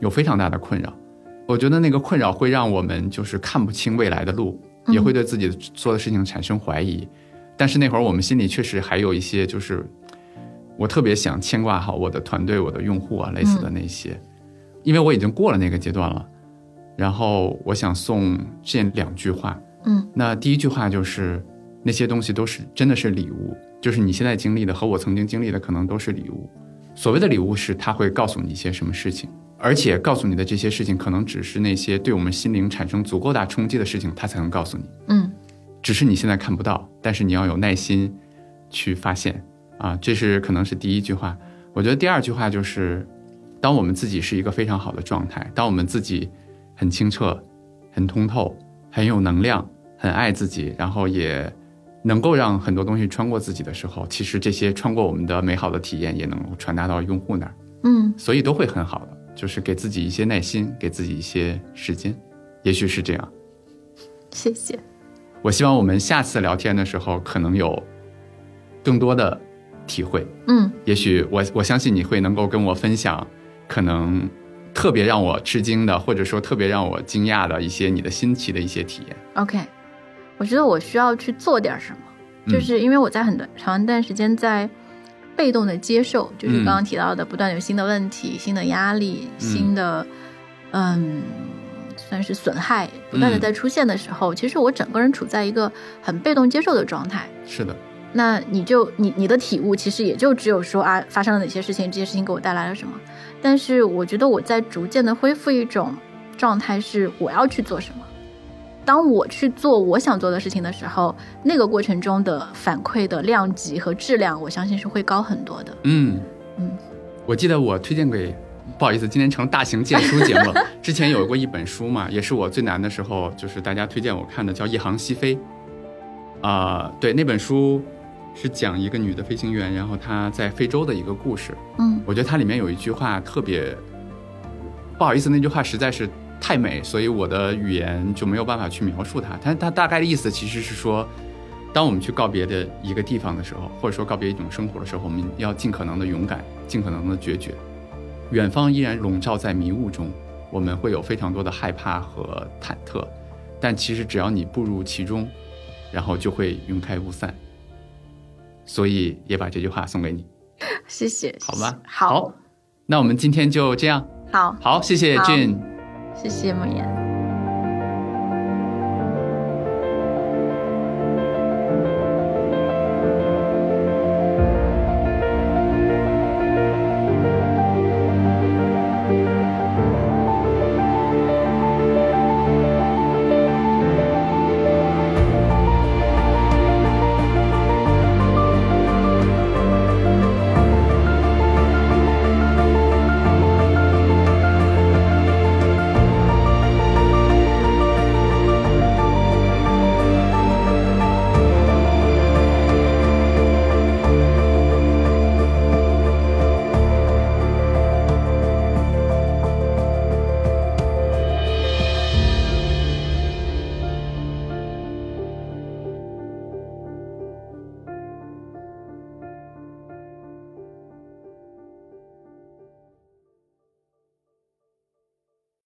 有非常大的困扰。我觉得那个困扰会让我们就是看不清未来的路，嗯也会对自己做的事情产生怀疑。但是那会儿我们心里确实还有一些，就是我特别想牵挂好我的团队、我的用户啊，类似的那些，因为我已经过了那个阶段了。然后我想送这两句话，嗯那第一句话就是那些东西都是真的是礼物，就是你现在经历的和我曾经经历的可能都是礼物。所谓的礼物是他会告诉你一些什么事情，而且告诉你的这些事情可能只是那些对我们心灵产生足够大冲击的事情，他才能告诉你。嗯只是你现在看不到，但是你要有耐心去发现啊，这是可能是第一句话。我觉得第二句话就是，当我们自己是一个非常好的状态，当我们自己很清澈、很通透、很有能量、很爱自己，然后也能够让很多东西穿过自己的时候，其实这些穿过我们的美好的体验也能够传达到用户那儿，嗯所以都会很好的。就是给自己一些耐心，给自己一些时间，也许是这样。谢谢。我希望我们下次聊天的时候，可能有更多的体会。嗯也许我我相信你会能够跟我分享，可能特别让我吃惊的，或者说特别让我惊讶的一些你的新奇的一些体验。OK，我觉得我需要去做点什么，嗯就是因为我在很短长一段时间在被动的接受，就是嗯刚刚提到的，不断有新的问题、新的压力、新的嗯。算是损害不断的嗯在出现的时候，其实我整个人处在一个很被动接受的状态。是的，那你就你你的体悟其实也就只有说啊，发生了哪些事情，这些事情给我带来了什么。但是我觉得我在逐渐的恢复一种状态，是我要去做什么。当我去做我想做的事情的时候，那个过程中的反馈的量级和质量，我相信是会高很多的。嗯嗯，我记得我推荐给不好意思，今天成大型荐书节目了。之前有过一本书嘛，也是我最难的时候，就是大家推荐我看的，叫《一航西飞》。啊、对，那本书是讲一个女的飞行员，然后她在非洲的一个故事。嗯我觉得它里面有一句话特别，不好意思，那句话实在是太美，所以我的语言就没有办法去描述它。它它大概的意思其实是说，当我们去告别的一个地方的时候，或者说告别一种生活的时候，我们要尽可能的勇敢，尽可能的决绝。远方依然笼罩在迷雾中，我们会有非常多的害怕和忐忑，但其实只要你步入其中，然后就会云开雾散。所以也把这句话送给你。谢谢，好吧，好，那我们今天就这样。好，好，谢谢俊。谢谢莫言。